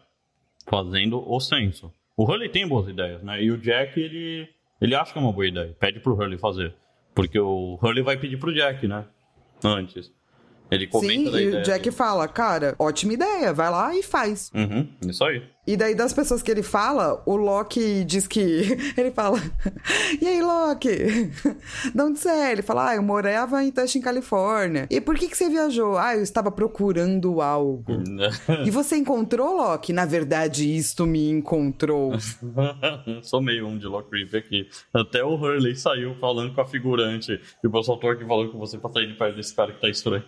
Fazendo o censo. O Hurley tem boas ideias, né? E o Jack, ele, ele acha que é uma boa ideia. Pede pro Hurley fazer. Porque o Hurley vai pedir pro Jack, né? Antes. Ele comenta Sim, e ideia. o Jack fala, cara, ótima ideia, vai lá e faz. Uhum, isso aí. E daí, das pessoas que ele fala, o Loki diz que. Ele fala. E aí, Loki? De onde você é? Ele fala, ah, eu morava em Tustin, Califórnia. E por que, que você viajou? Ah, eu estava procurando algo. E você encontrou, Loki? Na verdade, isto me encontrou. Sou meio um de Lockreef aqui. Até o Hurley saiu falando com a figurante. E o pessoal tô aqui falando com você pra sair de perto desse cara que tá estranho.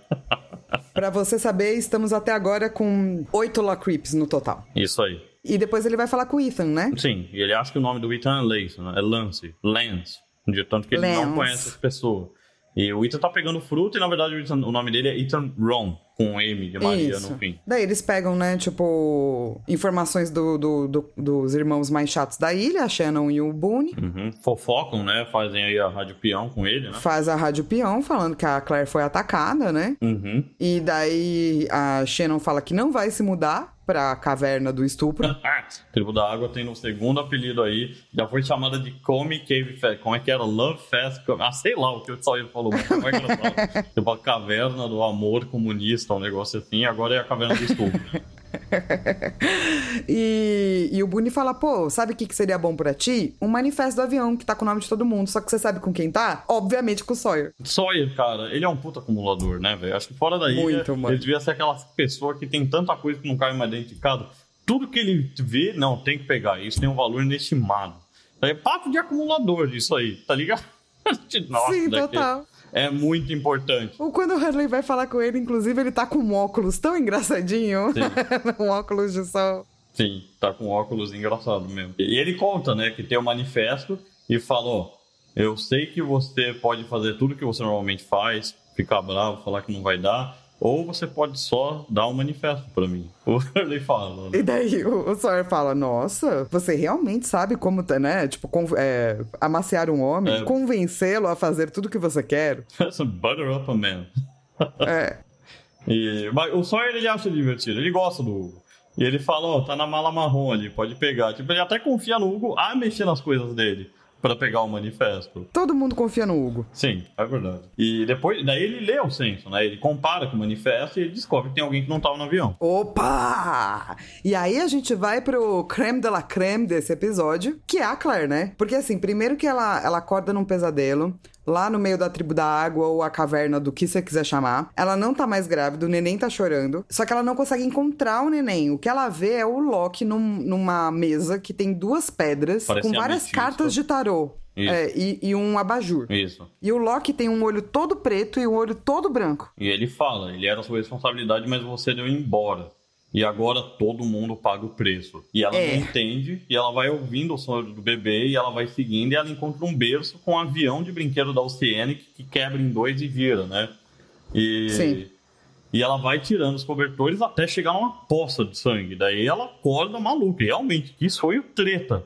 Pra você saber, estamos até agora com oito Lockreeps no total. Isso aí. E depois ele vai falar com o Ethan, né? Sim, e ele acha que o nome do Ethan é Lance, né? É Lance. Lance. De tanto que ele Lance. não conhece as pessoas. E o Ethan tá pegando fruta e na verdade o, Ethan- o nome dele é Ethan Ron, com um M de Maria Isso. no fim. Daí eles pegam, né, tipo, informações do, do- do- dos irmãos mais chatos da ilha, a Shannon e o Boone. Uhum. Fofocam, né? Fazem aí a rádio peão com ele, né? Faz a rádio peão falando que a Claire foi atacada, né? Uhum. E daí a Shannon fala que não vai se mudar pra caverna do estupro. Tribo da Água tem no segundo apelido aí. Já foi chamada de Come Cave Fest. Como é que era? Love Fest. Ah, sei lá o que o Sawyer falou. Mas como é que tipo a caverna do amor comunista, um negócio assim. Agora é a caverna do estupro. e, e o Boone fala, pô, sabe o que, que seria bom pra ti? Um manifesto do avião que tá com o nome de todo mundo. Só que você sabe com quem tá? Obviamente com o Sawyer. Sawyer, cara, ele é um puta acumulador, né, velho? Acho que fora da ilha, Muito, mano. ele devia ser aquela pessoa que tem tanta coisa que não cabe mais dentro de casa. Tudo que ele vê, não, tem que pegar. Isso tem um valor inestimado. É papo de acumulador disso aí, tá ligado? Nossa, Sim, daqui total. É muito importante. Ou quando o Hurley vai falar com ele, inclusive, ele tá com um óculos tão engraçadinho. um óculos de sol. Sim, tá com óculos engraçado mesmo. E ele conta, né, que tem o manifesto e fala, ó, eu sei que você pode fazer tudo que você normalmente faz, ficar bravo, falar que não vai dar, ou você pode só dar um manifesto pra mim. O ele fala, né? E daí o, o Sawyer fala: Nossa, você realmente sabe como, tá, né? Tipo, é, amaciar um homem, É. convencê-lo a fazer tudo que você quer. Butter up a man. É. E, mas o Sawyer ele acha divertido, ele gosta do Hugo. E ele fala, ó, tá na mala marrom ali, pode pegar. Tipo, ele até confia no Hugo a mexer nas coisas dele pra pegar o manifesto. Todo mundo confia no Hugo. Sim, é verdade. E depois, daí ele lê o censo, né? Ele compara com o manifesto e ele descobre que tem alguém que não tava no avião. Opa! E aí a gente vai pro creme de la creme desse episódio, que é a Claire, né? Porque assim, primeiro que ela, ela acorda num pesadelo, lá no meio da tribo da água ou a caverna do que você quiser chamar. Ela não tá mais grávida, o neném tá chorando. Só que ela não consegue encontrar o neném. O que ela vê é o Loki num- numa mesa que tem duas pedras Parece com várias ametista. cartas de tarô. É, e, e um abajur. Isso. E o Loki tem um olho todo preto e um olho todo branco. E ele fala, ele era sua responsabilidade, mas você deu embora. E agora todo mundo paga o preço. E ela É. não entende, e ela vai ouvindo o som do bebê, e ela vai seguindo, e ela encontra um berço com um avião de brinquedo da Oceanic que quebra em dois e vira, né? E, Sim. e ela vai tirando os cobertores até chegar numa poça de sangue. Daí ela acorda maluca. Realmente, isso foi o treta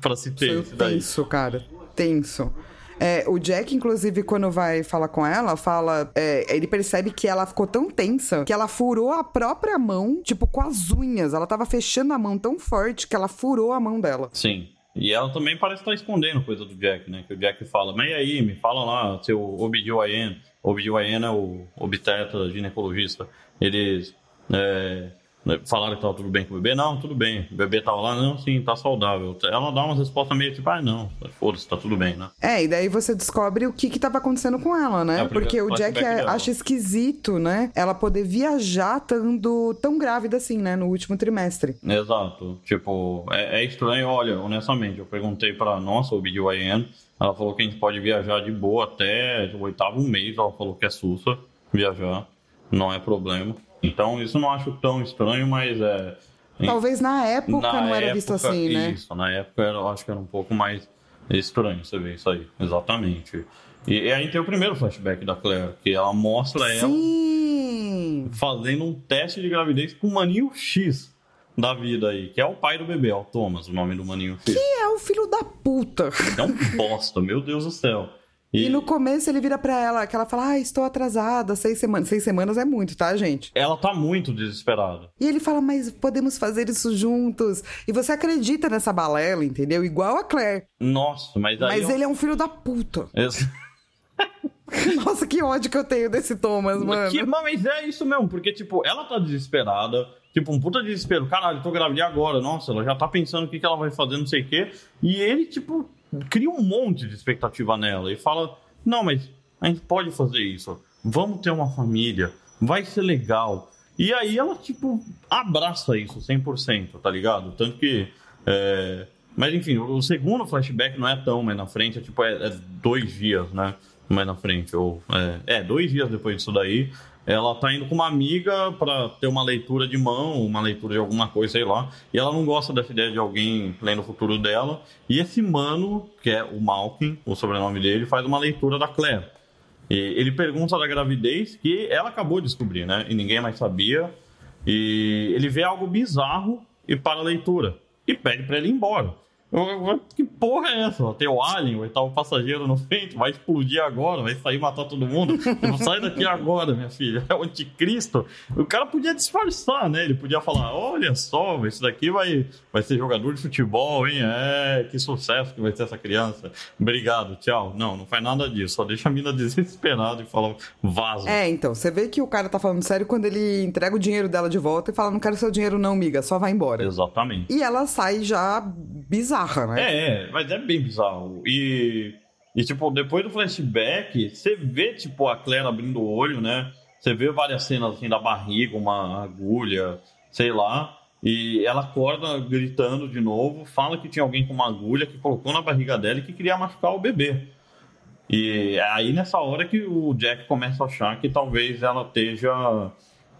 pra se ter Foi esse daí. tenso, cara. Tenso. É, o Jack, inclusive, quando vai falar com ela, fala. é, ele percebe que ela ficou tão tensa que ela furou a própria mão, tipo, com as unhas. Ela tava fechando a mão tão forte que ela furou a mão dela. Sim. E ela também parece estar escondendo coisa do Jack, né? Que o Jack fala, mas e aí, me fala lá, seu OBGYN. OBGYN é o obstetra ginecologista. Eles é, falaram que tava tudo bem com o bebê. Não, tudo bem. O bebê tava lá, não, sim, tá saudável. Ela dá umas respostas meio tipo, ah, não, foda-se, tá tudo bem, né? É, e daí você descobre o que que tava acontecendo com ela, né? É o Porque o Jack é- acha esquisito, né? Ela poder viajar estando tão grávida assim, né? No último trimestre. Exato. Tipo, é, é estranho, olha, honestamente, eu perguntei pra nossa OBGYN, ela falou que a gente pode viajar de boa até o oitavo mês, ela falou que é sussa viajar, não é problema. Então, isso não acho tão estranho, mas é... Talvez na época na não era época, visto assim, né? Isso, na época eu acho que era um pouco mais estranho você ver isso aí, exatamente. E, e aí tem o primeiro flashback da Claire, que ela mostra ela Sim! fazendo um teste de gravidez com o maninho X. da vida aí, que é o pai do bebê, é o Thomas, o nome do maninho filho. Que é o filho da puta. É um bosta, meu Deus do céu. E... e no começo ele vira pra ela, que ela fala, ah, estou atrasada, seis semanas. Seis semanas é muito, tá, gente? Ela tá muito desesperada. E ele fala, mas podemos fazer isso juntos. E você acredita nessa balela, entendeu? Igual a Claire. Nossa, mas aí... Mas eu... ele é um filho da puta. Esse... Nossa, que ódio que eu tenho desse Thomas, mano. Que, mas é isso mesmo, porque, tipo, ela tá desesperada, tipo, um puta desespero. Caralho, tô grávida agora. Nossa, ela já tá pensando o que, que ela vai fazer, não sei o quê. E ele, tipo, cria um monte de expectativa nela e fala: Não, mas a gente pode fazer isso. Vamos ter uma família, vai ser legal. E aí ela, tipo, abraça isso 100%, tá ligado? Tanto que. É... Mas enfim, o segundo flashback não é tão mais na frente, é tipo, é, é dois dias, né? Mais na frente. Ou, é, é, dois dias depois disso daí. Ela tá indo com uma amiga para ter uma leitura de mão, uma leitura de alguma coisa, sei lá. E ela não gosta dessa ideia de alguém lendo o futuro dela. E esse mano, que é o Malkin, o sobrenome dele, faz uma leitura da Claire. E ele pergunta da gravidez que ela acabou de descobrir, né? E ninguém mais sabia. E ele vê algo bizarro e para a leitura. E pede para ele ir embora. Que porra é essa? Tem o Alien, o oitavo passageiro no frente, vai explodir agora, vai sair matar todo mundo. Sai daqui agora, minha filha. É o anticristo. O cara podia disfarçar, né? Ele podia falar: olha só, esse daqui vai, vai ser jogador de futebol, hein? É, que sucesso que vai ser essa criança. Obrigado, tchau. Não, não faz nada disso. Só deixa a mina desesperada e fala: vaza. É, então, você vê que o cara tá falando sério quando ele entrega o dinheiro dela de volta e fala: não quero seu dinheiro, não, miga, só vai embora. Exatamente. E ela sai já bizarra bizarra, né? É, é, mas é bem bizarro. E, e, tipo, depois do flashback, você vê, tipo, a Claire abrindo o olho, né? Você vê várias cenas, assim, da barriga, uma agulha, sei lá. E ela acorda gritando de novo, fala que tinha alguém com uma agulha que colocou na barriga dela e que queria machucar o bebê. E é aí nessa hora que o Jack começa a achar que talvez ela esteja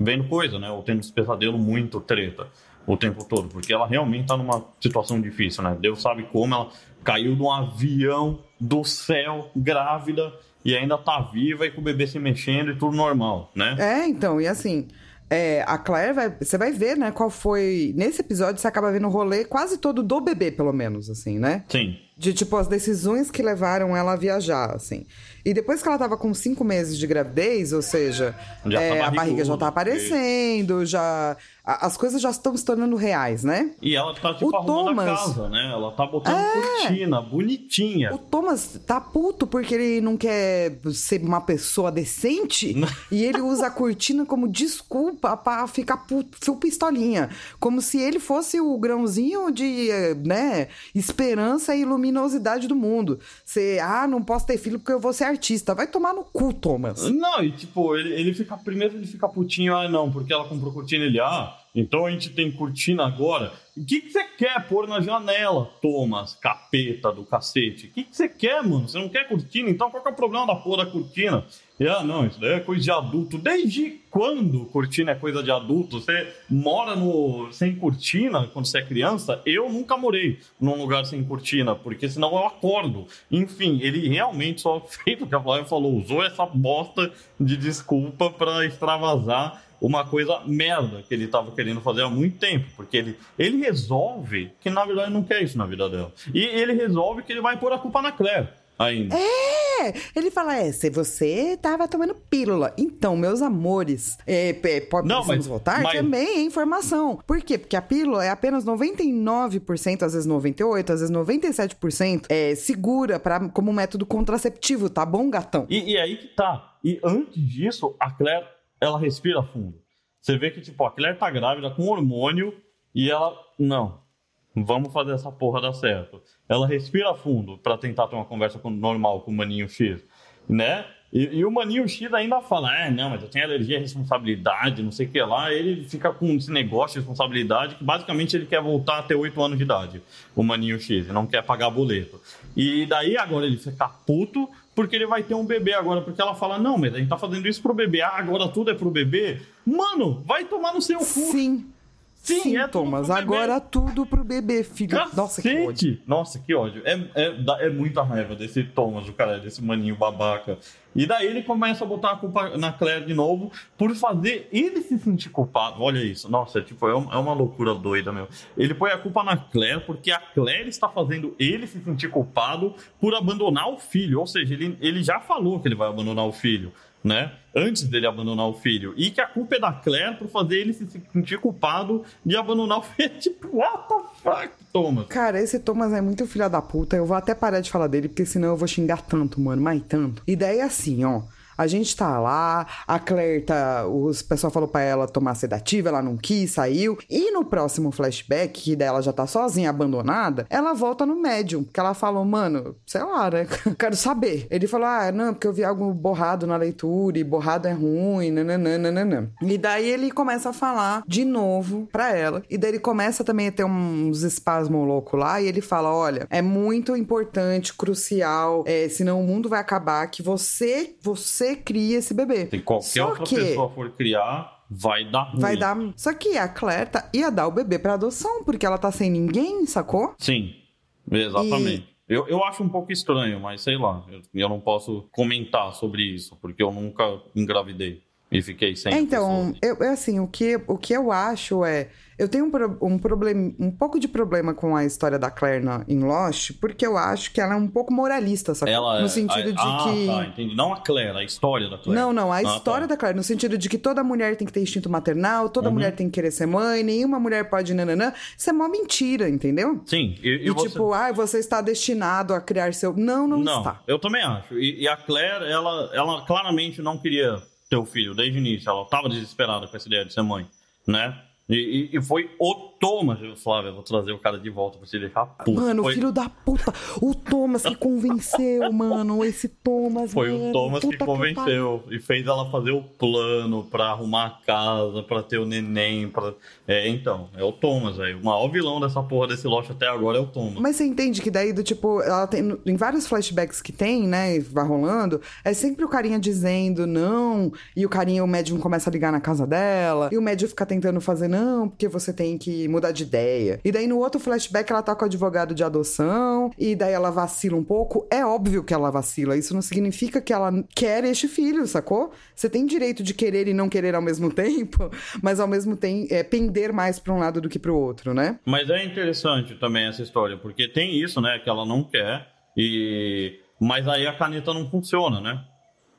vendo coisa, né? Ou tendo esse pesadelo muito treta o tempo todo, porque ela realmente está numa situação difícil, né? Deus sabe como ela caiu de um avião do céu, grávida, e ainda tá viva e com o bebê se mexendo e tudo normal, né? É, então, e assim, é, a Claire vai. Você vai ver, né, qual foi. Nesse episódio, você acaba vendo o rolê quase todo do bebê, pelo menos, assim, né? Sim. De tipo, as decisões que levaram ela a viajar, assim. E depois que ela tava com cinco meses de gravidez, ou seja, é, tá a barriga já tá aparecendo, já. As coisas já estão se tornando reais, né? E ela tá, tipo, o arrumando Thomas... a casa, né? Ela tá botando é... cortina, bonitinha. O Thomas tá puto porque ele não quer ser uma pessoa decente e ele usa a cortina como desculpa para ficar puto, full pistolinha. Como se ele fosse o grãozinho de, né, esperança e luminosidade do mundo. Você, ah, não posso ter filho porque eu vou ser artista. Vai tomar no cu, Thomas. Não, e tipo, ele, ele fica. Primeiro ele fica putinho, ah, não, porque ela comprou cortina. Ele, ah, então a gente tem cortina agora. O que, que você quer pôr na janela, Thomas, capeta do cacete? O que, que você quer, mano? Você não quer cortina? Então qual que é o problema da porra da cortina? E, ah, não, isso daí é coisa de adulto. Desde quando cortina é coisa de adulto? Você mora no sem cortina quando você é criança? Eu nunca morei num lugar sem cortina, porque senão eu acordo. Enfim, ele realmente só fez o que a Flávia falou, usou essa bosta de desculpa para extravasar uma coisa merda que ele estava querendo fazer há muito tempo, porque ele, ele resolve que na verdade não quer isso na vida dela. E ele resolve que ele vai pôr a culpa na Claire. Ainda. É! Ele fala: é, se você tava tomando pílula. Então, meus amores, é, é, pode não, mas, voltar? Mas... Também é informação. Por quê? Porque a pílula é apenas 99%, às vezes 98%, às vezes 97% é segura pra, como método contraceptivo, tá bom, gatão? E, e aí que tá. E antes disso, a Claire ela respira fundo. Você vê que, tipo, a Claire tá grávida com hormônio e ela. Não, vamos fazer essa porra dar certo. Ela respira fundo para tentar ter uma conversa normal com o Maninho X, né? E, e, o Maninho X ainda fala: é, não, mas eu tenho alergia à responsabilidade, não sei o que lá. Ele fica com esse negócio de responsabilidade que basicamente ele quer voltar a ter 8 anos de idade, o Maninho X, e não quer pagar boleto. E daí agora ele fica puto porque ele vai ter um bebê agora. Porque ela fala: não, mas a gente tá fazendo isso pro bebê. Ah, agora tudo é pro bebê. Mano, vai tomar no seu cu. Sim. Sim, é pro bebê. agora tudo pro bebê, filho. Nossa, que ódio. Cacete! Nossa, que ódio. É, é, é muita raiva desse Thomas, do cara, desse maninho babaca. E daí ele começa a botar a culpa na Claire de novo por fazer ele se sentir culpado. Olha isso. Nossa, é, tipo, é, um- é uma loucura doida, meu. Ele põe a culpa na Claire porque a Claire está fazendo ele se sentir culpado por abandonar o filho. Ou seja, ele, ele já falou que ele vai abandonar o filho, né? Antes dele abandonar o filho. E que a culpa é da Claire por fazer ele se sentir culpado de abandonar o filho. Tipo, what the fuck, Thomas? Cara, esse Thomas é muito filho da puta. Eu vou até parar de falar dele, porque senão eu vou xingar tanto, mano, mas tanto. E daí assim, ó. A gente tá lá, a Claire tá. Os pessoal falou pra ela tomar sedativa, ela não quis, saiu. E no próximo flashback, que dela já tá sozinha, abandonada, ela volta no médium. Porque ela falou, mano, sei lá, né? Quero saber. Ele falou, ah, não, porque eu vi algo borrado na leitura, e borrado é ruim, nananana. E daí ele começa a falar de novo pra ela. E daí ele começa também a ter uns espasmos loucos lá. E ele fala: olha, é muito importante, crucial, é, senão o mundo vai acabar, que você, você cria esse bebê. Se qualquer Só outra que pessoa for criar, vai dar ruim. vai dar. Só que a Claire tá- ia dar o bebê pra adoção, porque ela tá sem ninguém, sacou? Sim, exatamente. Eu, eu acho um pouco estranho, mas sei lá. Eu, eu não posso comentar sobre isso, porque eu nunca engravidei e fiquei sem. É, então, eu, eu, assim, o que, o que eu acho é. Eu tenho um, pro- um, problema, um pouco de problema com a história da Claire na, em Lost, porque eu acho que ela é um pouco moralista, sacou? Ela no é- sentido a- de ah, que. tá, entendi. Não a Claire, a história da Claire. Não, não, a Ah, história tá. da Claire, no sentido de que toda mulher tem que ter instinto maternal, toda Uhum. mulher tem que querer ser mãe, nenhuma mulher pode nananã. Isso é mó mentira, entendeu? Sim, e, e E, você... tipo, ah, você está destinado a criar seu. Não, não, Não, está. eu também acho. E, e a Claire, ela, ela claramente não queria ter o filho desde o início. Ela tava desesperada com essa ideia de ser mãe, né? E, e- foi o Thomas, Flávio, eu vou trazer o cara de volta pra você deixar puto. Mano, foi, filho da puta. O Thomas que convenceu, mano. Esse Thomas. Foi mano. o Thomas que convenceu e fez ela fazer o plano pra arrumar a casa, pra ter o neném, pra... É, então, é o Thomas, velho. O maior vilão dessa porra desse Lost até agora é o Thomas. Mas você entende que daí, do tipo, ela tem. Em vários flashbacks que tem, né? e Vai rolando, é sempre o carinha dizendo não, e o carinha, o médium começa a ligar na casa dela, e o médium fica tentando fazer não, porque você tem que mudar de ideia. E daí no outro flashback ela tá com o advogado de adoção, e daí ela vacila um pouco. É óbvio que ela vacila, isso não significa que ela quer este filho, sacou? Você tem direito de querer e não querer ao mesmo tempo, mas ao mesmo tempo é, pender mais pra um lado do que pro outro, né? Mas é interessante também essa história, porque tem isso, né, que ela não quer, e... Mas aí a caneta não funciona, né?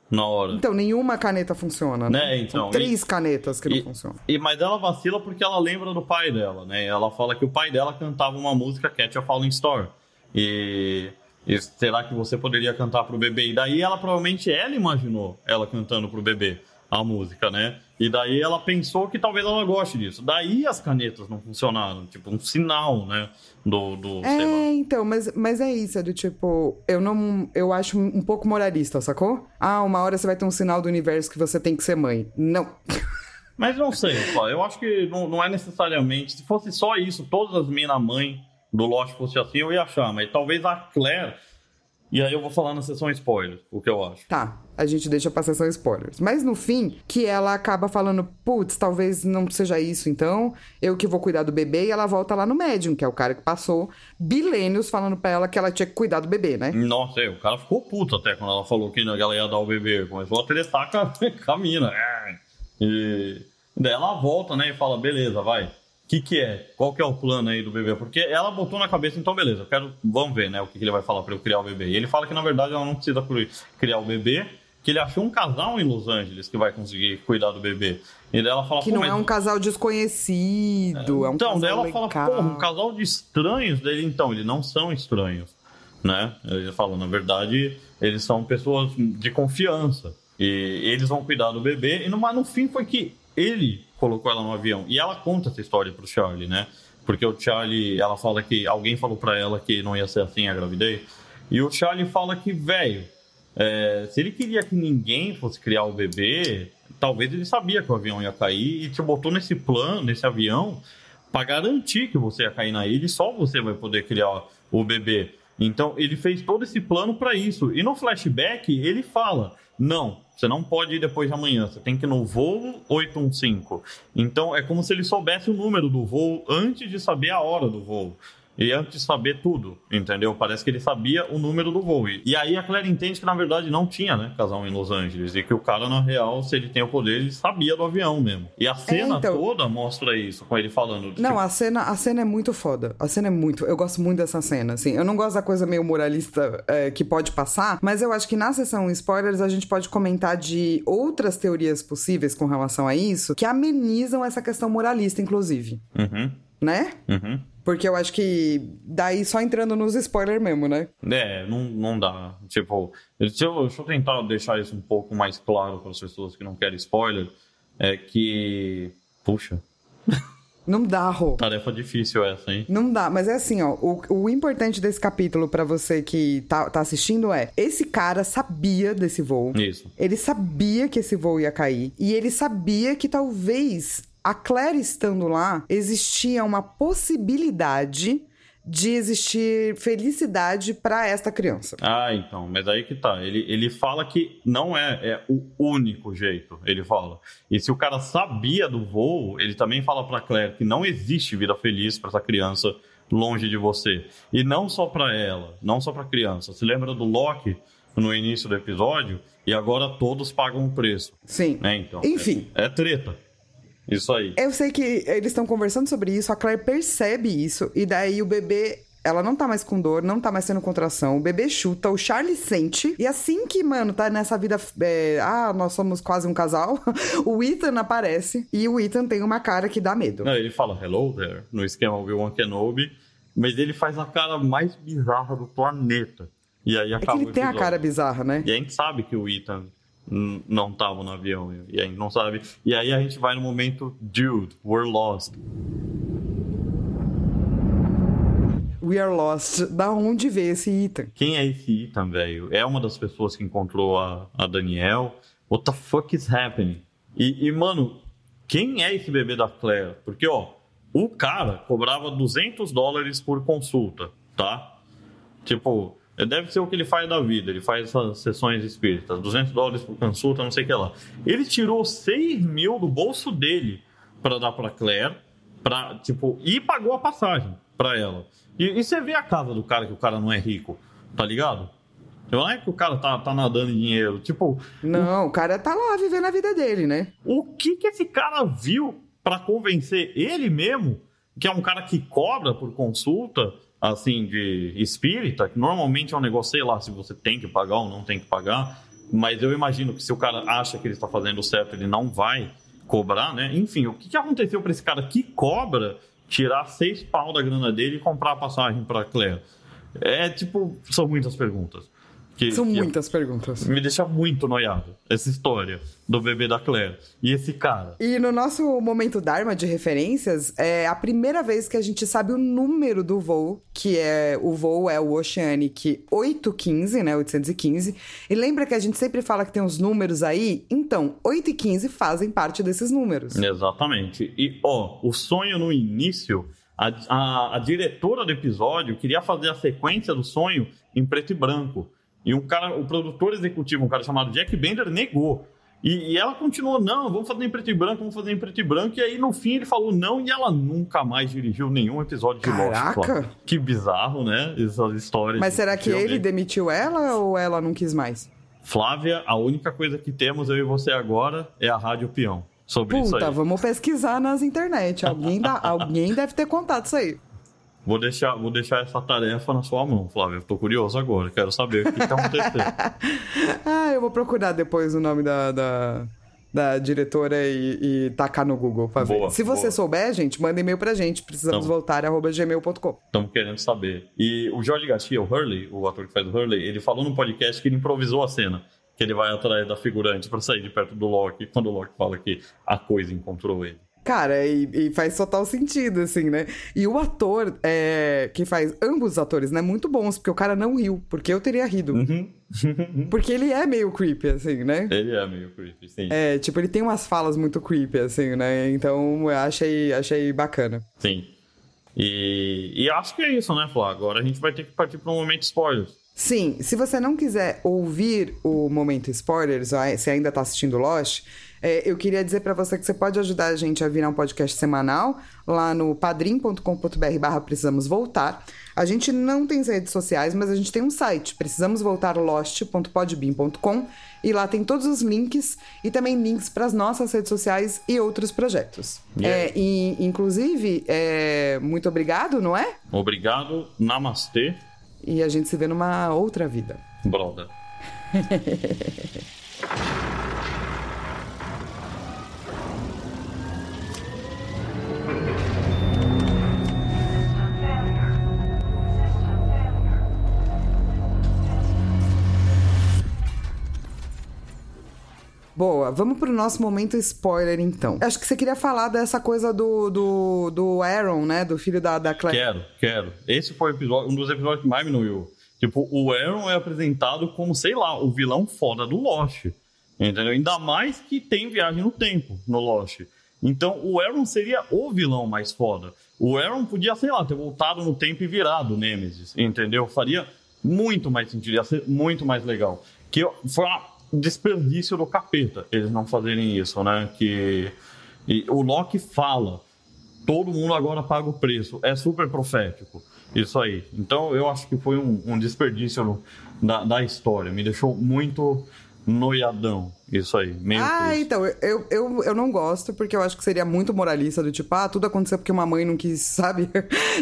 Na hora. Então, nenhuma caneta funciona, né? Né, então, São três e- canetas que não E, funcionam. e, mas ela vacila porque ela lembra do pai dela, né? Ela fala que o pai dela cantava uma música Catch a Falling Star. E, e será que você poderia cantar pro bebê? E daí ela provavelmente ela imaginou ela cantando pro bebê a música, né? E daí ela pensou que talvez ela goste disso. Daí as canetas não funcionaram, tipo um sinal, né? Do, do. É, então, mas, mas é isso, é do tipo, eu não. Eu acho um pouco moralista, sacou? Ah, uma hora você vai ter um sinal do universo que você tem que ser mãe. Não. Mas não sei, só, eu acho que não, não é necessariamente. Se fosse só isso, todas as minas mãe do Lost fosse assim, eu ia achar. Mas talvez a Claire. E aí eu vou falar na sessão spoiler, o que eu acho. Tá, a gente deixa pra sessão spoilers. Mas no fim, que ela acaba falando, putz, talvez não seja isso então, eu que vou cuidar do bebê, e ela volta lá no médium, que é o cara que passou bilênios falando pra ela que ela tinha que cuidar do bebê, né? Nossa, é, o cara ficou puto até quando ela falou que ela ia dar o bebê. Começou a tretar com a, com a mina. É. E daí ela volta, né, e fala, beleza, vai. O que, que é? Qual que é o plano aí do bebê? Porque ela botou na cabeça, então beleza, eu quero. Vamos ver, né? O que, que ele vai falar pra eu criar o bebê. E ele fala que na verdade ela não precisa cri- criar o bebê, que ele achou um casal em Los Angeles que vai conseguir cuidar do bebê. E daí ela fala, Que "Pô, não é um casal desconhecido, é, um então, casal daí ela legal. fala, porra, um casal de estranhos dele, então, eles não são estranhos, né? Ele fala, na verdade, eles são pessoas de confiança. E eles vão cuidar do bebê. E no, mas no fim foi que ele colocou ela no avião. E ela conta essa história pro Charlie, né? Porque o Charlie, ela fala que alguém falou pra ela que não ia ser assim a gravidez. E o Charlie fala que, velho, é, se ele queria que ninguém fosse criar o bebê, talvez ele sabia que o avião ia cair e te botou nesse plano, nesse avião, pra garantir que você ia cair na ilha e só você vai poder criar o bebê. Então ele fez todo esse plano para isso. E no flashback ele fala: não, você não pode ir depois de amanhã, você tem que ir no voo 815. Então é como se ele soubesse o número do voo antes de saber a hora do voo. E antes de saber tudo, entendeu? Parece que ele sabia o número do voo. E aí a Claire entende que na verdade não tinha, né, casal em Los Angeles. E que o cara, na real, se ele tem o poder, ele sabia do avião mesmo. E a cena então- toda mostra isso, com ele falando. Não, tipo, a cena, a cena é muito foda. A cena é muito. Eu gosto muito dessa cena, assim. Eu não gosto da coisa meio moralista é, que pode passar, mas eu acho que na sessão spoilers a gente pode comentar de outras teorias possíveis com relação a isso que amenizam essa questão moralista, inclusive. Uhum, Né? uhum. Porque eu acho que daí só entrando nos spoilers mesmo, né? É, não, não dá. Tipo, deixa eu, deixa eu tentar deixar isso um pouco mais claro para as pessoas que não querem spoiler. É que. Puxa, Não dá, Rô. tarefa difícil essa, hein? Não dá, mas é assim, ó. O, o importante desse capítulo pra você que tá, tá assistindo é: esse cara sabia desse voo. Isso. Ele sabia que esse voo ia cair. E ele sabia que talvez a Claire estando lá, existia uma possibilidade de existir felicidade pra esta criança. Ah, então, mas aí que tá. Ele, ele fala que não é, é o único jeito, ele fala. E se o cara sabia do voo, ele também fala pra Claire que não existe vida feliz pra essa criança longe de você. E não só pra ela, não só pra criança. Se lembra do Loki no início do episódio? E agora todos pagam o preço, Sim. né? Então. Enfim. É, é treta. Isso aí. Eu sei que eles estão conversando sobre isso, a Claire percebe isso, e daí o bebê. Ela não tá mais com dor, não tá mais tendo contração. O bebê chuta, o Charlie sente. E assim que, mano, tá nessa vida. é, ah, nós somos quase um casal. o Ethan aparece. E o Ethan tem uma cara que dá medo. Não, ele fala hello there, no esquema Obi-Wan Kenobi, mas ele faz a cara mais bizarra do planeta. E aí É que acaba ele tem a cara bizarra, né? E a gente sabe que o Ethan não tava no avião, e a gente não sabe. E aí a gente vai no momento, dude, we're lost. We are lost. Da onde vê esse Ethan? Quem é esse Ethan, velho? É uma das pessoas que encontrou a, a Daniel? What the fuck is happening? E, e, mano, quem é esse bebê da Claire? Porque, ó, o cara cobrava 200 dólares por consulta, tá? Tipo, deve ser o que ele faz da vida. Ele faz essas sessões espíritas. 200 dólares por consulta, não sei o que lá. Ele tirou 6 mil do bolso dele pra dar pra Claire, pra, tipo, e pagou a passagem pra ela. E, e você vê a casa do cara que o cara não é rico, tá ligado? Não é que o cara tá, tá nadando em dinheiro. Tipo, Não, o cara tá lá vivendo a vida dele, né? o que que esse cara viu pra convencer ele mesmo, que é um cara que cobra por consulta, assim, de espírita, que normalmente é um negócio, sei lá, se você tem que pagar ou não tem que pagar, mas eu imagino que se o cara acha que ele está fazendo certo, ele não vai cobrar, né? Enfim, o que, que aconteceu pra esse cara que cobra tirar seis pau da grana dele e comprar a passagem pra Claire? É tipo, são muitas perguntas. Que, São que muitas perguntas. me deixa muito noiado essa história do bebê da Claire. E esse cara. E no nosso momento Dharma de referências, é a primeira vez que a gente sabe o número do voo, que é o voo é o Oceanic 815, né, 815. E lembra que a gente sempre fala que tem uns números aí? Então, 8 e 15 fazem parte desses números. Exatamente. E, ó, o sonho no início, a, a, a diretora do episódio queria fazer a sequência do sonho em preto e branco. E um cara, o produtor executivo, um cara chamado Jack Bender, negou. E, e ela continuou, não, vamos fazer em preto e branco, vamos fazer em preto e branco. E aí, no fim, ele falou não e ela nunca mais dirigiu nenhum episódio de Lost. Caraca! Que bizarro, né? Essas histórias. Mas será que ele demitiu ela ou ela não quis mais? Flávia, a única coisa que temos, eu e você agora, é a Rádio Peão. Sobre isso Puta, aí. vamos pesquisar nas internet. Alguém, dá, alguém deve ter contado isso aí. Vou deixar, vou deixar essa tarefa na sua mão, Flávio. Tô curioso agora, quero saber o que, que tá acontecendo. Ah, eu vou procurar depois o nome da, da, da diretora e, e tacar no Google pra ver. Boa, Se você boa. souber, gente, manda e-mail pra gente. Precisamos Então. voltar, arroba gmail.com. Estamos querendo saber. E o Jorge Garcia, o Hurley, o ator que faz o Hurley, ele falou no podcast que ele improvisou a cena. Que ele vai atrás da figurante pra sair de perto do Loki, quando o Loki fala que a coisa encontrou ele. Cara, e, e faz total sentido, assim, né? E o ator é, que faz ambos os atores, né? Muito bons, porque o cara não riu, porque eu teria rido. Uhum. Porque ele é meio creepy, assim, né? ele é meio creepy, sim. É, tipo, ele tem umas falas muito creepy, assim, né? Então eu achei, achei bacana. Sim. E, e acho que é isso, né, Flá? Agora a gente vai ter que partir para um momento spoilers. Sim, se você não quiser ouvir o momento spoilers, se ainda tá assistindo Lost, é, eu queria dizer para você que você pode ajudar a gente a virar um podcast semanal lá no padrim.com.br barra precisamos voltar. A gente não tem redes sociais, mas a gente tem um site, precisamosvoltarlost.podbean.com e lá tem todos os links e também links para as nossas redes sociais e outros projetos. É, e, inclusive, é, muito obrigado, não é? Obrigado, namastê. E a gente se vê numa outra vida. Brother. Boa, vamos pro nosso momento spoiler então. Acho que você queria falar dessa coisa do, do, do Aaron, né? Do filho da, da Claire. Quero, quero. Esse foi episódio, um dos episódios que mais me noiou. Tipo, o Aaron é apresentado como, sei lá, o vilão foda do Lost. Entendeu? Ainda mais que tem viagem no tempo no Lost. Então, o Aaron seria o vilão mais foda. O Aaron podia, sei lá, ter voltado no tempo e virado Nemesis, entendeu? Faria muito mais sentido, ia ser muito mais legal. Que foi uma desperdício do capeta eles não fazerem isso, né? Que e o Loki fala, todo mundo agora paga o preço, é super profético. Isso aí. Então eu acho que foi um, um desperdício da, da história. Me deixou muito noiadão. Isso aí, meio Ah, triste. então, eu, eu, eu não gosto, porque eu acho que seria muito moralista do tipo, ah, tudo aconteceu porque uma mãe não quis, sabe?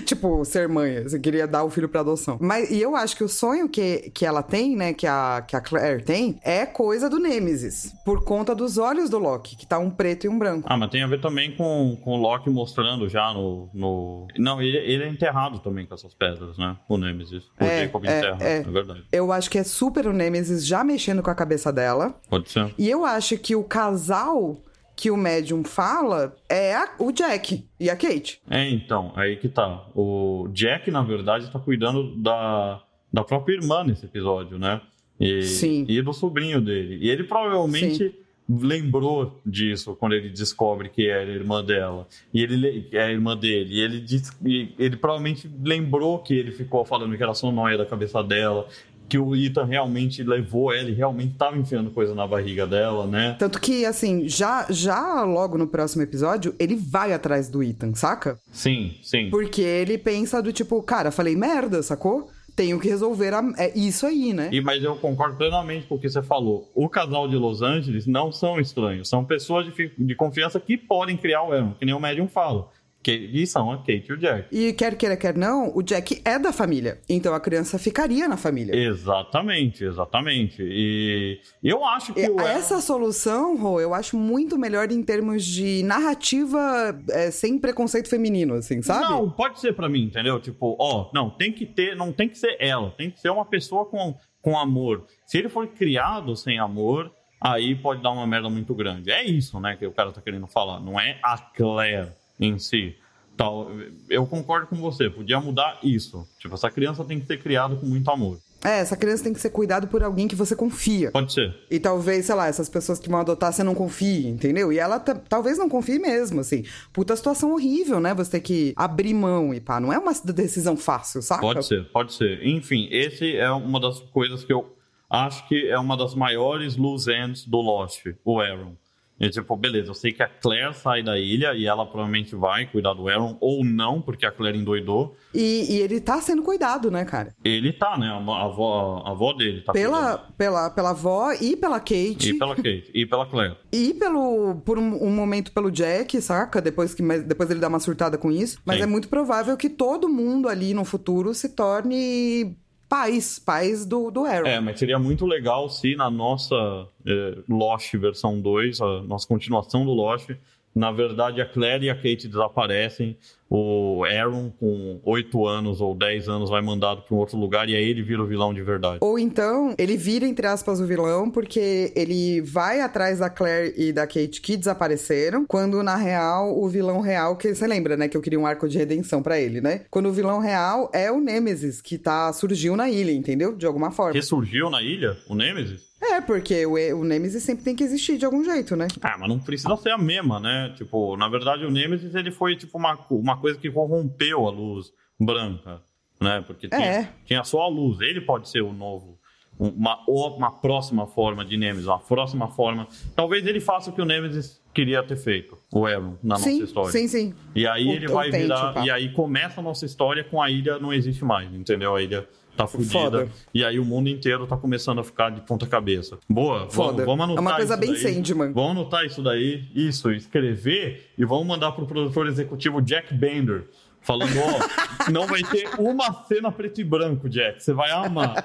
tipo, ser mãe, você queria dar o filho pra adoção. Mas, e eu acho que o sonho que, que ela tem, né, que a, que a Claire tem, é coisa do Nemesis, por conta dos olhos do Loki, que tá um preto e um branco. Ah, mas tem a ver também com, com o Loki mostrando já no... no... Não, ele, ele é enterrado também com essas pedras, né? O Nemesis. O é, Jacob é, enterra, é. é verdade. Eu acho que é super o Nemesis já mexendo com a cabeça dela. Pode ser. E eu acho que o casal que o médium fala é a, o Jack e a Kate. É, então, aí que tá. O Jack, na verdade, tá cuidando da, da própria irmã nesse episódio, né? E, Sim. E do sobrinho dele. E ele provavelmente Sim. lembrou disso quando ele descobre que era a irmã dela. E ele é a irmã dele. E ele, diz, e ele provavelmente lembrou que ele ficou falando que era só noia da cabeça dela que o Ethan realmente levou ela e realmente estava enfiando coisa na barriga dela, né? Tanto que, assim, já, já logo no próximo episódio, ele vai atrás do Ethan, saca? Sim, sim. Porque ele pensa do tipo, cara, falei merda, sacou? Tenho que resolver a... é isso aí, né? E, mas eu concordo plenamente com o que você falou. O casal de Los Angeles não são estranhos, são pessoas de, de confiança que podem criar o Aaron, que nem o Medium fala. Que, e são a Kate e o Jack. E quer queira, quer não, o Jack é da família. Então a criança ficaria na família. Exatamente, exatamente. E eu acho que. E, essa solução, Rô, eu acho muito melhor em termos de narrativa é, sem preconceito feminino, assim, sabe? Não, pode ser para mim, entendeu? Tipo, ó, não, tem que ter, não tem que ser ela, tem que ser uma pessoa com, com amor. Se ele for criado sem amor, aí pode dar uma merda muito grande. É isso, né, que o cara tá querendo falar. Não é a Claire em si. Tal, eu concordo com você, podia mudar isso. Tipo, essa criança tem que ser criada com muito amor. É, essa criança tem que ser cuidada por alguém que você confia. Pode ser. E talvez, sei lá, essas pessoas que vão adotar você não confie, entendeu? E ela talvez não confie mesmo, assim. Puta situação horrível, né? Você ter que abrir mão e pá. Não é uma decisão fácil, saca? Pode ser, pode ser. Enfim, esse é uma das coisas que eu acho que é uma das maiores loose ends do Lost, o Aaron. E tipo, beleza, eu sei que a Claire sai da ilha e ela provavelmente vai cuidar do Aaron, ou não, porque a Claire endoidou. E, e ele tá sendo cuidado, né, cara? Ele tá, né? A, avó, a avó dele tá pela, pela, pela avó e pela Kate. E pela Kate, e pela Claire. E pelo, por um, um momento pelo Jack, saca? Depois, que, depois ele dá uma surtada com isso. Mas Sim. é muito provável que todo mundo ali no futuro se torne pais, pais do, do Aaron. É, mas seria muito legal se na nossa é, Lost versão 2, a nossa continuação do Lost, na verdade a Claire e a Kate desaparecem o Aaron, com 8 anos ou 10 anos, vai mandado para um outro lugar e aí ele vira o vilão de verdade. Ou então, ele vira, entre aspas, o vilão porque ele vai atrás da Claire e da Kate que desapareceram, quando na real, o vilão real, que você lembra, né, que eu queria um arco de redenção para ele, né? Quando o vilão real é o Nemesis, que tá, surgiu na ilha, entendeu? De alguma forma. Ressurgiu na ilha? O Nemesis? É, porque o, o Nemesis sempre tem que existir de algum jeito, né? Ah, mas não precisa ser a mesma, né? Tipo, na verdade, o Nemesis ele foi tipo uma, uma coisa que corrompeu a luz branca, né? Porque tinha, É. tinha só a luz. Ele pode ser o novo, um- uma, uma próxima forma de Nemesis, uma próxima forma. Talvez ele faça o que o Nemesis queria ter feito, o Aaron, na sim, nossa história. sim, sim. E aí O- ele vai virar. E aí começa a nossa história com a ilha não existe mais, entendeu? A ilha tá fudida. E aí o mundo inteiro tá começando a ficar de ponta cabeça. Boa, vamos, Foda. vamos anotar É uma coisa isso bem daí. Sandman. Vamos anotar isso daí, isso, escrever e vamos mandar pro produtor executivo Jack Bender. Falando, ó, não vai ter uma cena preto e branco, Jack. Você vai amar.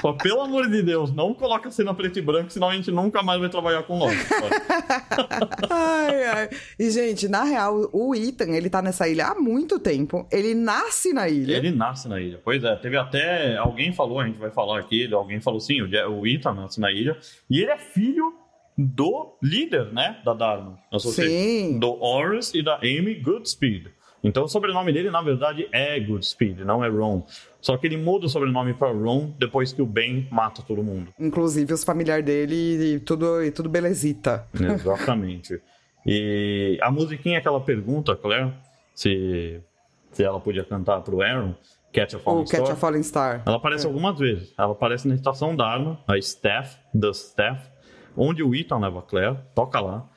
Só pelo amor de Deus, não coloca cena preto e branco, senão a gente nunca mais vai trabalhar com Loki. Ai, ai. E, gente, na real, o Ethan, ele tá nessa ilha há muito tempo. Ele nasce na ilha. Ele nasce na ilha. Pois é, teve até. Alguém falou, a gente vai falar aqui, alguém falou sim, o Ethan nasce na ilha. E ele é filho do líder, né? Da Dharma. Sim. Do Horus e da Amy Goodspeed. Então o sobrenome dele, na verdade, é Goodspeed, não é Ron. Só que ele muda o sobrenome pra Ron depois que o Ben mata todo mundo. Inclusive os familiares dele e tudo, e tudo belezita. Exatamente. e a musiquinha que ela pergunta, Claire, se, se ela podia cantar pro Aaron, Catch a Falling O Catch Star. a Falling Star. Ela aparece algumas vezes. Ela aparece na estação Dharma, a Steph, The Steph, onde o Ethan leva a Claire, toca lá.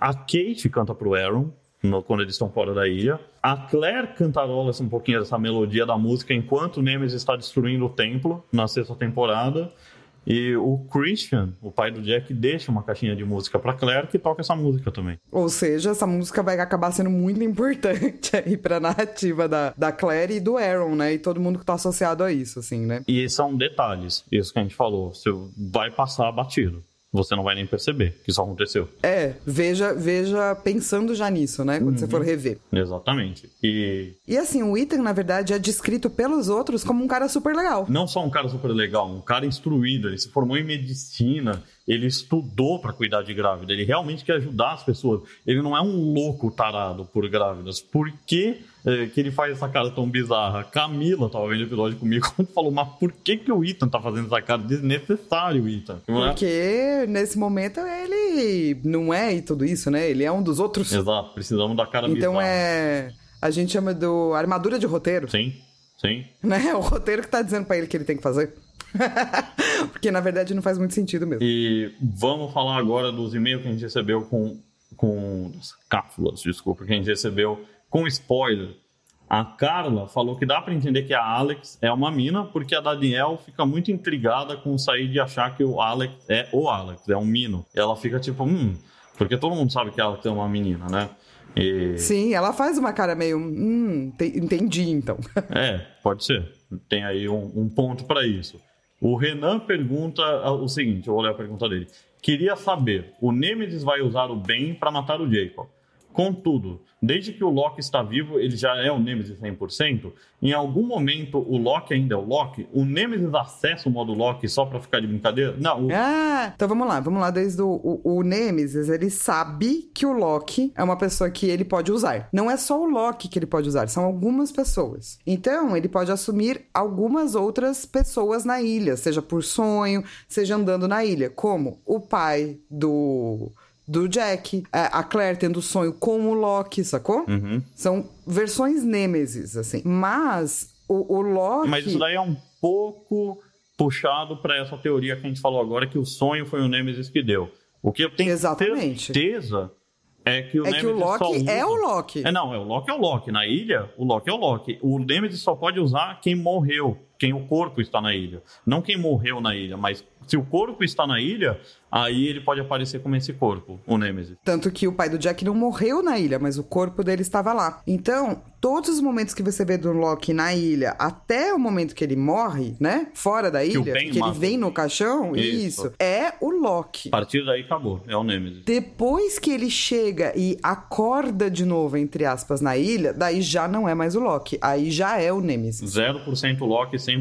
A Kate canta pro Aaron, no- quando eles estão fora da ilha. A Claire cantarola um pouquinho dessa melodia da música enquanto o Nemesis está destruindo o templo na sexta temporada. E o Christian, o pai do Jack, deixa uma caixinha de música pra Claire que toca essa música também. Ou seja, essa música vai acabar sendo muito importante aí pra narrativa da, da Claire e do Aaron, né? E todo mundo que tá associado a isso, assim, né? E são detalhes, isso que a gente falou. Você vai passar batido. Você não vai nem perceber que isso aconteceu. É, veja, veja pensando já nisso, né? Quando você for rever. Exatamente. E E assim, o Ethan, na verdade, é descrito pelos outros como um cara super legal. não só um cara super legal, um cara instruído, ele se formou em medicina, ele estudou pra cuidar de grávida, ele realmente quer ajudar as pessoas. Ele não é um louco tarado por grávidas. Por que, eh, que ele faz essa cara tão bizarra? Camila tava vendo o episódio comigo e falou, mas por que, que o Ethan tá fazendo essa cara desnecessário, Ethan? É? Porque nesse momento ele não é e tudo isso, né? Ele é um dos outros. Exato, precisamos da cara Então bizarra. é. A gente chama do armadura de roteiro, Sim, sim. né? É o roteiro que tá dizendo pra ele que ele tem que fazer. Porque na verdade não faz muito sentido mesmo. E vamos falar agora dos e-mails que a gente recebeu com. com das cápsulas, desculpa, que a gente recebeu com spoiler. A Carla falou que dá pra entender que a Alex é uma mina, porque a Daniel fica muito intrigada com sair de achar que o Alex é o Alex, é um mino. Ela fica tipo, hum, porque todo mundo sabe que ela é uma menina, né? E... Sim, ela faz uma cara meio. Hum, te- entendi então. É, pode ser. Tem aí um, um ponto para isso. O Renan pergunta o seguinte: eu vou ler a pergunta dele. Queria saber: o Nemesis vai usar o Ben para matar o Jacob. Contudo, desde que o Loki está vivo, ele já é o Nemesis 100%. Em algum momento, o Loki ainda é o Loki? O Nemesis acessa o modo Loki só para ficar de brincadeira? Não, o... Ah, então vamos lá, vamos lá. Desde o, o, o Nemesis, ele sabe que o Loki é uma pessoa que ele pode usar. Não é só o Loki que ele pode usar, são algumas pessoas. Então, ele pode assumir algumas outras pessoas na ilha, seja por sonho, seja andando na ilha, como o pai do. Do Jack, a a Claire tendo sonho com o Loki, sacou? Uhum. São versões Nêmesis, assim. Mas o, o Loki. Mas isso daí é um pouco puxado para essa teoria que a gente falou agora, que o sonho foi o Nemesis que deu. O que eu tenho Exatamente. certeza é que o É Nemesis que o Loki é o Loki. É, não, é o Loki é o Loki. Na ilha, o Loki é o Loki. O Nemesis só pode usar quem morreu, quem o corpo está na ilha. Não quem morreu na ilha, mas se o corpo está na ilha, aí ele pode aparecer como esse corpo, o Nemesis. Tanto que o pai do Jack não morreu na ilha, mas o corpo dele estava lá. Então, todos os momentos que você vê do Loki na ilha, até o momento que ele morre, né? Fora da ilha, Ben que ele vem no caixão, Isso. isso, é o Loki. A partir daí acabou, é o Nemesis. Depois que ele chega e acorda de novo, entre aspas, na ilha, daí já não é mais o Loki. Aí já é o Nemesis. 0% Loki, 100%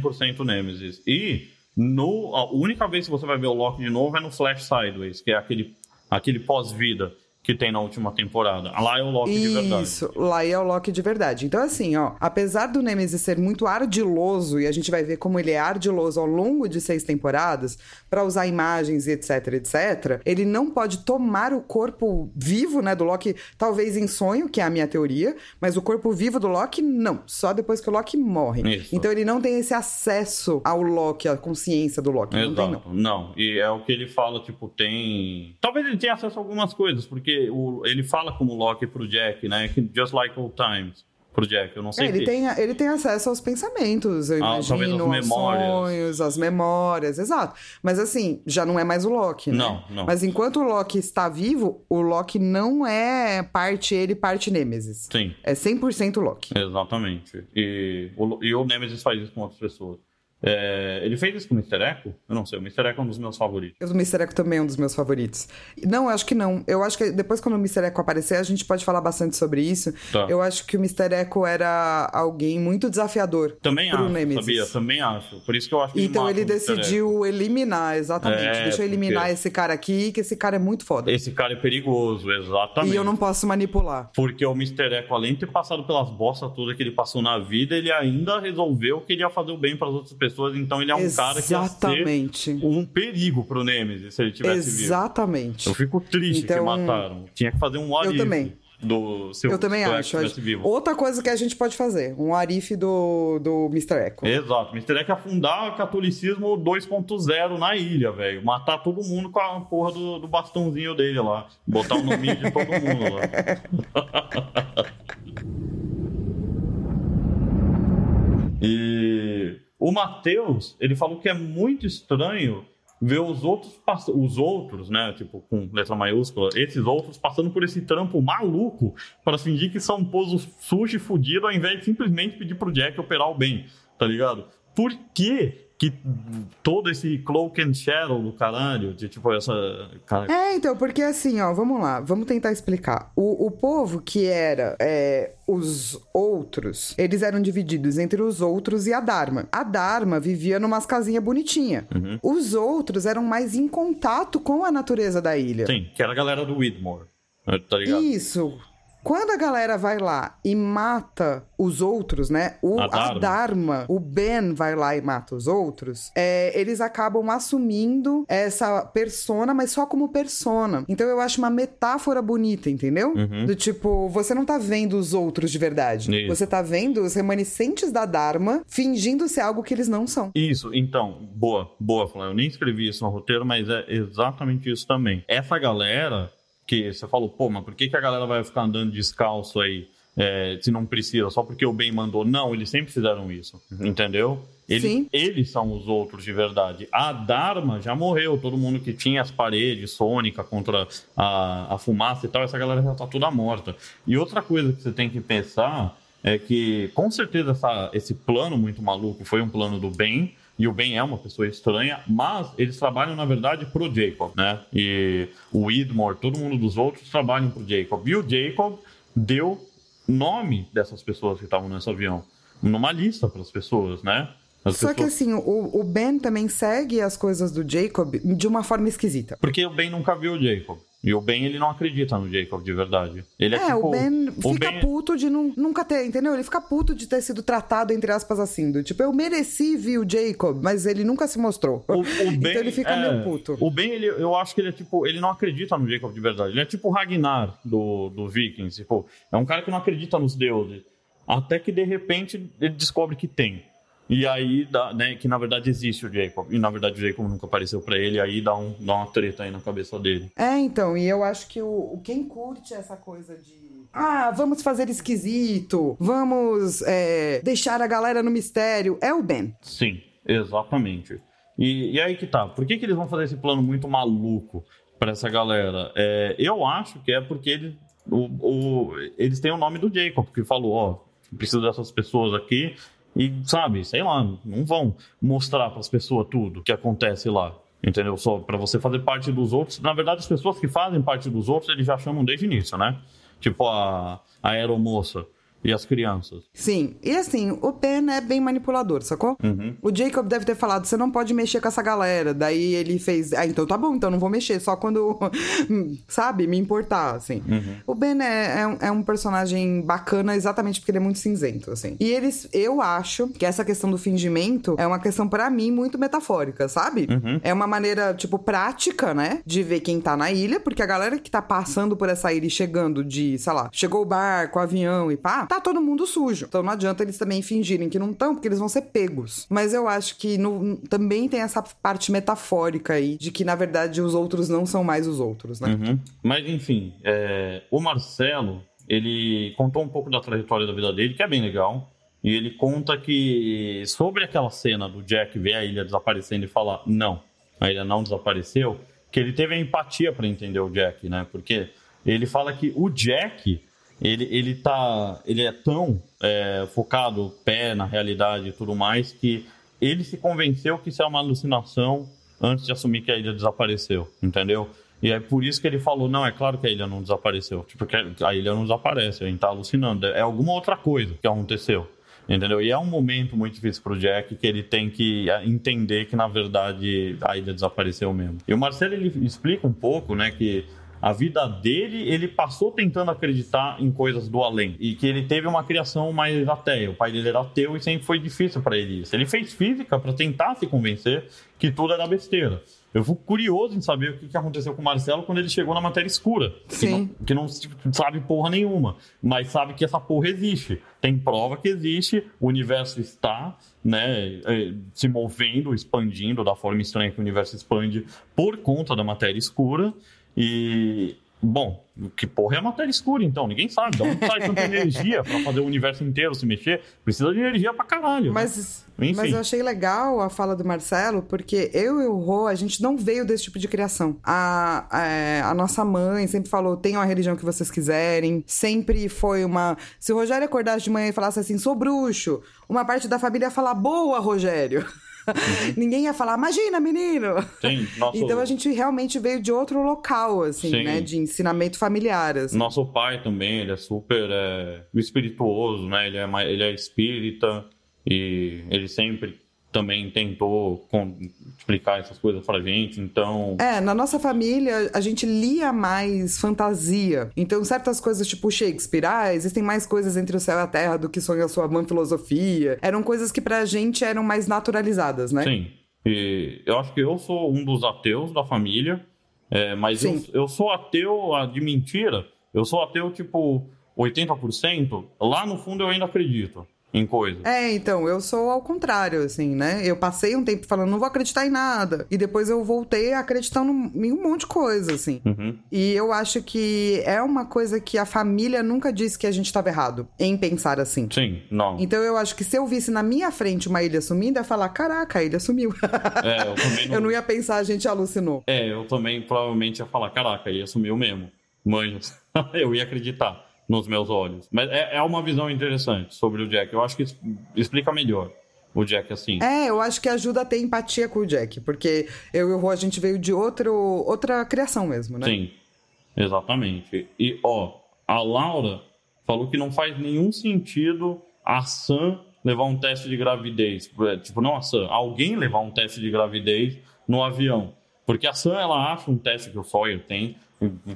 Nemesis. E no, a única vez que você vai ver o Loki de novo é no Flash Sideways, que é aquele, aquele pós-vida. Que tem na última temporada. Lá é o Loki de verdade. Isso, lá é o Loki de verdade. Então, assim, ó, apesar do Nemesis ser muito ardiloso, e a gente vai ver como ele é ardiloso ao longo de seis temporadas, para usar imagens e etc, etc, ele não pode tomar o corpo vivo, né, do Loki, talvez em sonho, que é a minha teoria, mas o corpo vivo do Loki, não. Só depois que o Loki morre. Isso. Então ele não tem esse acesso ao Loki, à consciência do Loki. Não tem, não. Exato. Não, e é o que ele fala, tipo, tem. Talvez ele tenha acesso a algumas coisas, porque o- ele fala como Loki pro Jack, né? Just like old times pro Jack. Eu não sei É, ele, que- tem, ele tem acesso aos pensamentos, eu Ah, imagino, aos memórias. sonhos, às memórias, exato. Mas assim, já não é mais o Loki, né? Não, não. Mas enquanto o Loki está vivo, o Loki não é parte ele, parte Nemesis. Sim. É 100% Loki. Exatamente. E o, e o Nemesis faz isso com outras pessoas. É, ele fez isso com o Mr. Echo? Eu não sei, o Mr. Echo é um dos meus favoritos. O Mr. Echo também é um dos meus favoritos. Não, eu acho que não. Eu acho que depois, quando o Mr. Echo aparecer, a gente pode falar bastante sobre isso. Tá. Eu acho que o Mr. Echo era alguém muito desafiador Também acho, Nemesis. sabia? Também acho. Por isso que eu acho que Então ele. Echo. decidiu eliminar, exatamente. É, Deixa eu eliminar porque- esse cara aqui, que esse cara é muito foda. Esse cara é perigoso, exatamente. E eu não posso manipular. Porque o Mr. Echo, além de ter passado pelas bostas todas que ele passou na vida, ele ainda resolveu que ele ia fazer o bem para as outras pessoas. Então ele é um cara que ia Exatamente. um perigo pro Nemesis se ele tivesse vivo. Exatamente. Eu fico triste que Então, mataram. Tinha que fazer um what eu também. do seu Eu também acho. vivo. Outra coisa que a gente pode fazer, um arife do, do Mr. Echo. Exato, Mr. Echo afundar o catolicismo 2.0 na ilha, velho. Matar todo mundo com a porra do, do bastãozinho dele lá. Botar o nome de todo mundo lá. E o Matheus, ele falou que é muito estranho ver os outros, os outros, né, tipo, com letra maiúscula, esses outros passando por esse trampo maluco para fingir que são pozos sushi fudido ao invés de simplesmente pedir pro Jack operar o bem, tá ligado? Por que que todo esse cloak and shadow do caralho, de tipo essa... Cara, É, então, porque assim, ó, vamos lá, vamos tentar explicar. O, o povo que era é, os outros, eles eram divididos entre os outros e a Dharma. A Dharma vivia numas casinhas bonitinhas. Uhum. Os outros eram mais em contato com a natureza da ilha. Sim, que era a galera do Widmore, tá ligado? Isso. Quando a galera vai lá e mata os outros, né? O, A a, Dharma. Dharma. o Ben vai lá e mata os outros, é, eles acabam assumindo essa persona, mas só como persona. Então eu acho uma metáfora bonita, entendeu? Uhum. Do tipo, você não tá vendo os outros de verdade. Isso. Você tá vendo os remanescentes da Dharma fingindo ser algo que eles não são. Isso, então, boa, boa, Flávio. Eu nem escrevi isso no roteiro, mas é exatamente isso também. Essa galera que você falou, pô, mas por que, que a galera vai ficar andando descalço aí é, se não precisa? Só porque o bem mandou? Não, eles sempre fizeram isso, entendeu? Eles, Sim. eles são os outros de verdade. A Dharma já morreu, todo mundo que tinha as paredes sônica contra a, a fumaça e tal, essa galera já tá toda morta. E outra coisa que você tem que pensar é que, com certeza, essa- esse plano muito maluco foi um plano do bem, e o Ben é uma pessoa estranha, mas eles trabalham, na verdade, pro Jacob, né? E o Widmore, todo mundo dos outros trabalham pro Jacob. E o Jacob deu nome dessas pessoas que estavam nesse avião, numa lista para as pessoas, né? As Só que pessoas- assim, o, o Ben também segue as coisas do Jacob de uma forma esquisita. Porque o Ben nunca viu o Jacob. E o Ben, ele não acredita no Jacob de verdade. Ele é, É, tipo... o Ben fica Ben- puto de nu- nunca ter, entendeu? Ele fica puto de ter sido tratado, entre aspas, assim. Do tipo, eu mereci ver o Jacob, mas ele nunca se mostrou. O, o Ben, então ele fica é, meio puto. O Ben, ele, eu acho que ele é tipo, ele não acredita no Jacob de verdade. Ele é tipo o Ragnar do, do Vikings. Tipo, é um cara que não acredita nos deuses. Até que de repente ele descobre que tem. E aí, dá, né, que na verdade existe o Jacob. E na verdade o Jacob nunca apareceu pra ele. Aí dá, um, dá uma treta aí na cabeça dele. É, então, e eu acho que o, quem curte essa coisa de. Ah, vamos fazer esquisito, vamos é, deixar a galera no mistério, é o Ben. Sim, exatamente. E, e aí que tá. Por que, que eles vão fazer esse plano muito maluco pra essa galera? É, eu acho que é porque eles, o, o- eles têm o nome do Jacob, que falou, ó, preciso dessas pessoas aqui. E, sabe, sei lá, não vão mostrar pras pessoas tudo que acontece lá. Entendeu? Só pra você fazer parte dos outros. Na verdade, as pessoas que fazem parte dos outros, eles já chamam desde o início, né? Tipo a, a aeromoça. E as crianças. Sim, e assim, o Ben é bem manipulador, sacou? Uhum. O Jacob deve ter falado, você não pode mexer com essa galera. Daí ele fez, ah, então tá bom, então não vou mexer, só quando, sabe, me importar, assim. Uhum. O Ben é, é, um- é um personagem bacana exatamente porque ele é muito cinzento, assim. E eles, eu acho que essa questão do fingimento é uma questão, pra mim, muito metafórica, sabe? Uhum. É uma maneira, tipo, prática, né? De ver quem tá na ilha, porque a galera que tá passando por essa ilha e chegando de, sei lá, chegou o barco, o avião e pá, tá todo mundo sujo. Então não adianta eles também fingirem que não estão, porque eles vão ser pegos. Mas eu acho que no- também tem essa parte metafórica aí, de que na verdade os outros não são mais os outros, né? Uhum. Mas enfim, é, o Marcelo, ele contou um pouco da trajetória da vida dele, que é bem legal. E ele conta que sobre aquela cena do Jack ver a ilha desaparecendo e falar não, a ilha não desapareceu, que ele teve a empatia para entender o Jack, né? Porque ele fala que o Jack, ele, ele tá. Ele é tão é, focado, pé na realidade e tudo mais, que ele se convenceu que isso é uma alucinação antes de assumir que a ilha desapareceu, entendeu? E é por isso que ele falou, não, é claro que a ilha não desapareceu. Tipo, a ilha não desaparece, a gente tá alucinando. É alguma outra coisa que aconteceu. Entendeu? E é um momento muito difícil pro Jack que ele tem que ah, entender que, na verdade, a ilha desapareceu mesmo. E o Marcelo, ele explica um pouco, né, que a vida dele, ele passou tentando acreditar em coisas do além. E que ele teve uma criação mais ateia. O pai dele era ateu e sempre foi difícil para ele isso. Ele fez física para tentar se convencer que tudo era besteira. Eu fico curioso em saber o que que aconteceu com o Marcelo quando ele chegou na matéria escura. Que Sim. não- que não sabe porra nenhuma, mas sabe que essa porra existe. Tem prova que existe, o universo está, né, eh, se movendo, expandindo da forma estranha que o universo expande por conta da matéria escura. E, bom, que porra é a matéria escura então? Ninguém sabe. De onde sai tanta energia pra fazer o universo inteiro se mexer? Precisa de energia pra caralho. né? Mas, Enfim. mas eu achei legal a fala do Marcelo, porque eu e o Rô, a gente não veio desse tipo de criação. A, a, a nossa mãe sempre falou: tenham a religião que vocês quiserem. Sempre foi uma. Se o Rogério acordasse de manhã e falasse assim, sou bruxo, uma parte da família ia falar, boa, Rogério. Ninguém ia falar, imagina, menino! Sim, nosso- Então a gente realmente veio de outro local, assim, Sim. né? De ensinamento familiar. Assim. Nosso pai também, ele é super é, espirituoso, né? Ele é, ele é espírita e ele sempre também tentou explicar essas coisas pra gente. Então, É, na nossa família a gente lia mais fantasia. Então, certas coisas tipo Shakespeare, ah, existem mais coisas entre o céu e a terra do que sonha a sua mãe filosofia. Eram coisas que pra gente eram mais naturalizadas, né? sim. E eu acho que eu sou um dos ateus da família, é, mas eu, eu sou ateu ah, de mentira. Eu sou ateu tipo 80%. Lá no fundo eu ainda acredito em coisas. É, então, eu sou ao contrário, assim, né? Eu passei um tempo falando, não vou acreditar em nada. E depois eu voltei acreditando em um monte de coisa, assim. Uhum. E eu acho que é uma coisa que a família nunca disse que a gente estava errado em pensar assim. Sim, não. Então eu acho que se eu visse na minha frente uma ilha sumindo, eu ia falar: caraca, a ilha sumiu. É, eu também não... eu não ia pensar, a gente alucinou. É, eu também provavelmente ia falar, caraca, ia sumiu mesmo. Manjas. eu ia acreditar nos meus olhos. Mas é, é uma visão interessante sobre o Jack. Eu acho que explica melhor o Jack assim. É, eu acho que ajuda a ter empatia com o Jack, porque eu e o Rô, a gente veio de outro, outra criação mesmo, né? Sim, exatamente. E, ó, a Laura falou que não faz nenhum sentido a Sam levar um teste de gravidez. É, Tipo, não a Sam, alguém levar um teste de gravidez no avião. Porque a Sam, ela acha um teste que o Sawyer tem,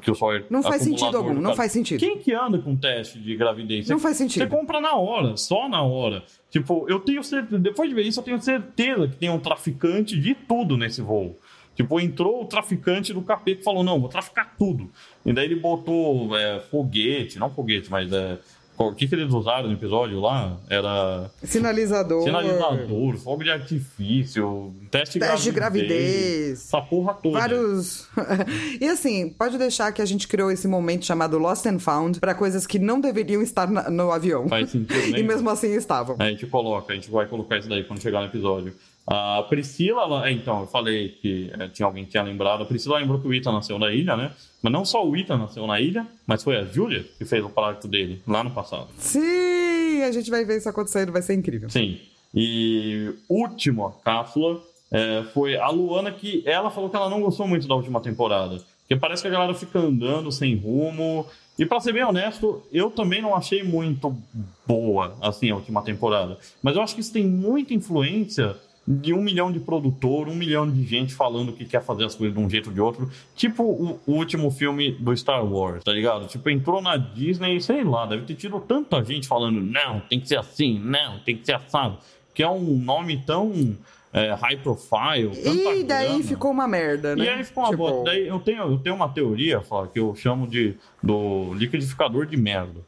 que o Sawyer... Não faz sentido algum, não cara. faz sentido. Quem que anda com teste de gravidez? Não Você- faz sentido. Você compra na hora, só na hora. Tipo, eu tenho certeza, depois de ver isso, eu tenho certeza que tem um traficante de tudo nesse voo. Tipo, entrou o traficante do capeta e falou: não, vou traficar tudo. E daí ele botou é, foguete, não foguete, mas é, o que, que eles usaram no episódio lá? Era Sinalizador. sinalizador, fogo de artifício, teste, Teste de gravidez. Essa porra toda. Vários. e assim, pode deixar que a gente criou esse momento chamado Lost and Found pra coisas que não deveriam estar na- no avião. Faz sentido, né? e mesmo assim estavam. A gente coloca, a gente vai colocar isso daí quando chegar no episódio. A Priscila, ela- é, então, eu falei que é, tinha alguém que tinha lembrado. A Priscila lembrou que o Ethan nasceu na ilha, né? Mas não só o Ethan nasceu na ilha, mas foi a Julia que fez o parto dele lá no passado. Sim, a gente vai ver isso acontecendo, vai ser incrível. Sim. E última cápsula é, foi a Luana, que ela falou que ela não gostou muito da última temporada. Porque parece que a galera fica andando sem rumo E pra ser bem honesto, eu também não achei muito boa, assim, a última temporada. Mas eu acho que isso tem muita influência de um milhão de produtor, um milhão de gente falando que quer fazer as coisas de um jeito ou de outro. Tipo o, o último filme do Star Wars, tá ligado? Tipo, entrou na Disney, sei lá, deve ter tido tanta gente falando, não, tem que ser assim, não, tem que ser assado. Que é um nome tão é, high profile. E daí grana. ficou uma merda, né? E aí ficou uma tipo... bosta. Daí eu tenho, eu tenho uma teoria, Flávio, que eu chamo de do liquidificador de merda.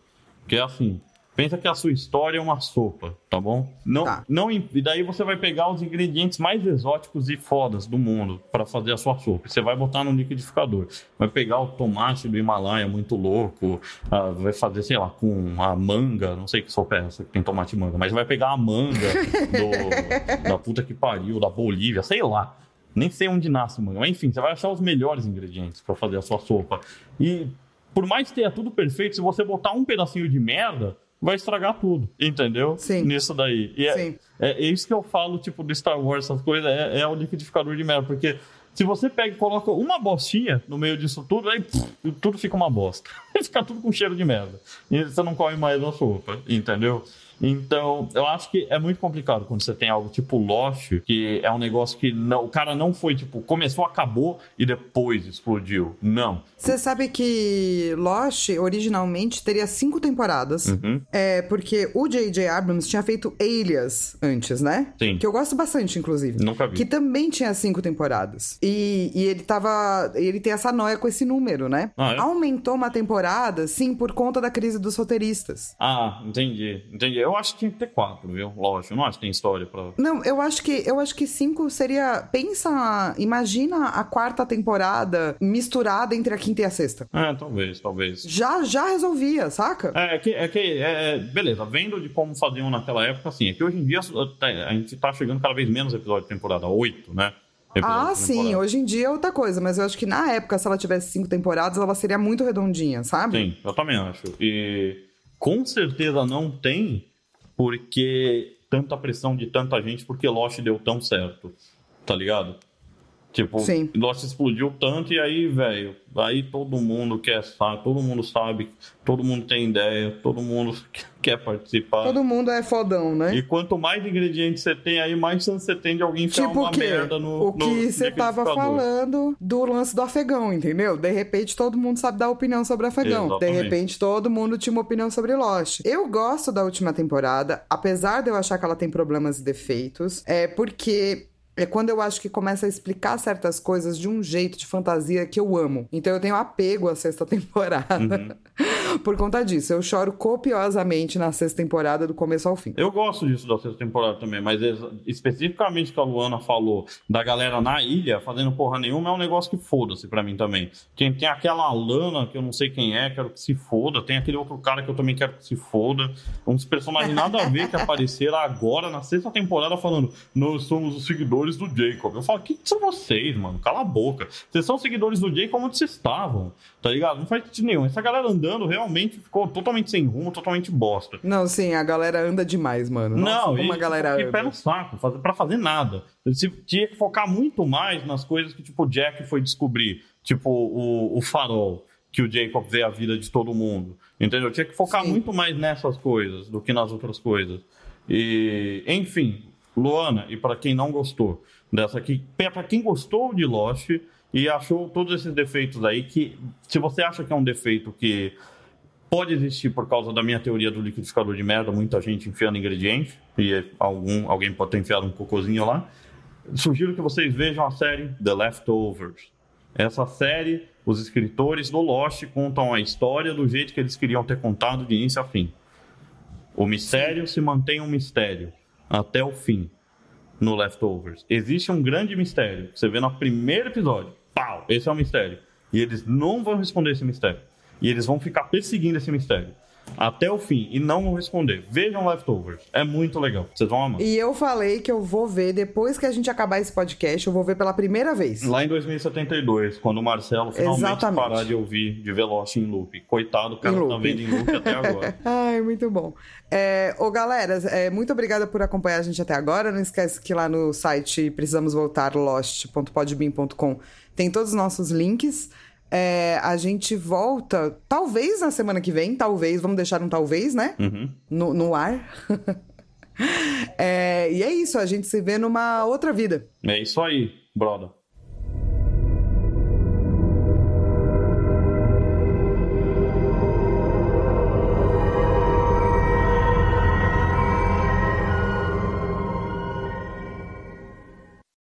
Que é assim, Pensa que a sua história é uma sopa, tá bom? Não, tá. não, e daí você vai pegar os ingredientes mais exóticos e fodas do mundo para fazer a sua sopa. Você vai botar no liquidificador. Vai pegar o tomate do Himalaia muito louco, uh, vai fazer, sei lá, com a manga, não sei que sopa é essa que tem tomate e manga, mas vai pegar a manga do, da puta que pariu, da Bolívia, sei lá. Nem sei onde nasce manga, mas enfim, você vai achar os melhores ingredientes para fazer a sua sopa. E por mais que tenha tudo perfeito, se você botar um pedacinho de merda, vai estragar tudo, entendeu? Sim. Nisso daí. E é, é, é, isso que eu falo, tipo, do Star Wars, essas coisas, é, é o liquidificador de merda, porque se você pega e coloca uma bostinha no meio disso tudo, aí pff, tudo fica uma bosta. fica tudo com cheiro de merda. E você não come mais a sopa, entendeu? Então, eu acho que é muito complicado quando você tem algo tipo Lost, que é um negócio que não, o cara não foi tipo, começou, acabou e depois explodiu. Não. Você sabe que Lost originalmente teria cinco temporadas. Uhum. É porque o J.J. Abrams tinha feito Alias antes, né? Sim. Que eu gosto bastante, inclusive. Nunca vi. Que também tinha cinco temporadas. E, e ele tava. Ele tem essa noia com esse número, né? Ah, é? Aumentou uma temporada, sim, por conta da crise dos roteiristas. Ah, entendi. Entendi. Eu acho que tinha que ter quatro, viu? Lógico, eu não acho que tem história pra. Não, eu acho que eu acho que cinco seria. Pensa, imagina a quarta temporada misturada entre a quinta e a sexta. É, talvez, talvez. Já, já resolvia, saca? É, é que, é que é, é beleza, vendo de como faziam naquela época, assim, é que hoje em dia a gente tá chegando cada vez menos episódio de temporada, oito, né? Ah, sim, hoje em dia é outra coisa, mas eu acho que na época, se ela tivesse cinco temporadas, ela seria muito redondinha, sabe? Sim, eu também acho. E com certeza não tem porque tanta pressão de tanta gente, porque Lost deu tão certo, tá ligado? Tipo, Sim. Lost explodiu tanto e aí, velho, aí todo mundo quer saber, todo mundo sabe, todo mundo tem ideia, todo mundo quer participar. Todo mundo é fodão, né? E quanto mais ingredientes você tem aí, mais chance você tem de alguém enfiar tipo uma que, merda no O que você tava falando do lance do afegão, entendeu? De repente todo mundo sabe dar opinião sobre afegão. Exatamente. De repente todo mundo tinha uma opinião sobre Lost. Eu gosto da última temporada, apesar de eu achar que ela tem problemas e defeitos, é porque é quando eu acho que começa a explicar certas coisas de um jeito de fantasia que eu amo. Então eu tenho apego à sexta temporada. Uhum. Por conta disso, eu choro copiosamente na sexta temporada, do começo ao fim. Eu gosto disso da sexta temporada também, mas especificamente que a Luana falou da galera na ilha fazendo porra nenhuma é um negócio que foda-se pra mim também. Tem, tem aquela Lana que eu não sei quem é, quero que se foda. Tem aquele outro cara que eu também quero que se foda. Uns personagens nada a ver que apareceram agora na sexta temporada falando: Nós somos os seguidores do Jacob. Eu falo, quem são vocês, mano? Cala a boca. Vocês são seguidores do Jacob onde vocês estavam, tá ligado? Não faz sentido nenhum. Essa galera andando realmente ficou totalmente sem rumo, totalmente bosta. Não, sim, a galera anda demais, mano. Nossa, não, como a galera anda. pé no saco, fazer, pra fazer nada. Você tinha que focar muito mais nas coisas que, tipo, o Jack foi descobrir. Tipo, o, o farol que o Jacob vê a vida de todo mundo. Entendeu? Tinha que focar Sim. muito mais nessas coisas do que nas outras coisas. E, enfim, Luana, e para quem não gostou dessa aqui, para quem gostou de Lost e achou todos esses defeitos aí, que se você acha que é um defeito que pode existir por causa da minha teoria do liquidificador de merda, muita gente enfiando ingrediente, e algum, alguém pode ter enfiado um cocôzinho lá, sugiro que vocês vejam a série The Leftovers. Essa série, os escritores do Lost contam a história do jeito que eles queriam ter contado de início a fim. O mistério se mantém um mistério até o fim no Leftovers. Existe um grande mistério. Você vê no primeiro episódio. Pau! Esse é o mistério. E eles não vão responder esse mistério. E eles vão ficar perseguindo esse mistério até o fim e não vão responder. Vejam Leftovers. É muito legal. Vocês vão amar. E eu falei que eu vou ver, depois que a gente acabar esse podcast, eu vou ver pela primeira vez. Lá em 2072, quando o Marcelo finalmente Exatamente. parar de ouvir de Veloci em loop. Coitado, o cara tá vendo em loop até agora. Ai, muito bom. É, ô, galera, é, muito obrigada por acompanhar a gente até agora. Não esquece que lá no site precisamos voltar lost.podbean.com tem todos os nossos links. É, a gente volta, talvez na semana que vem, talvez, vamos deixar um talvez, né? Uhum. No, no ar. É, e é isso, a gente se vê numa outra vida. É isso aí, brother.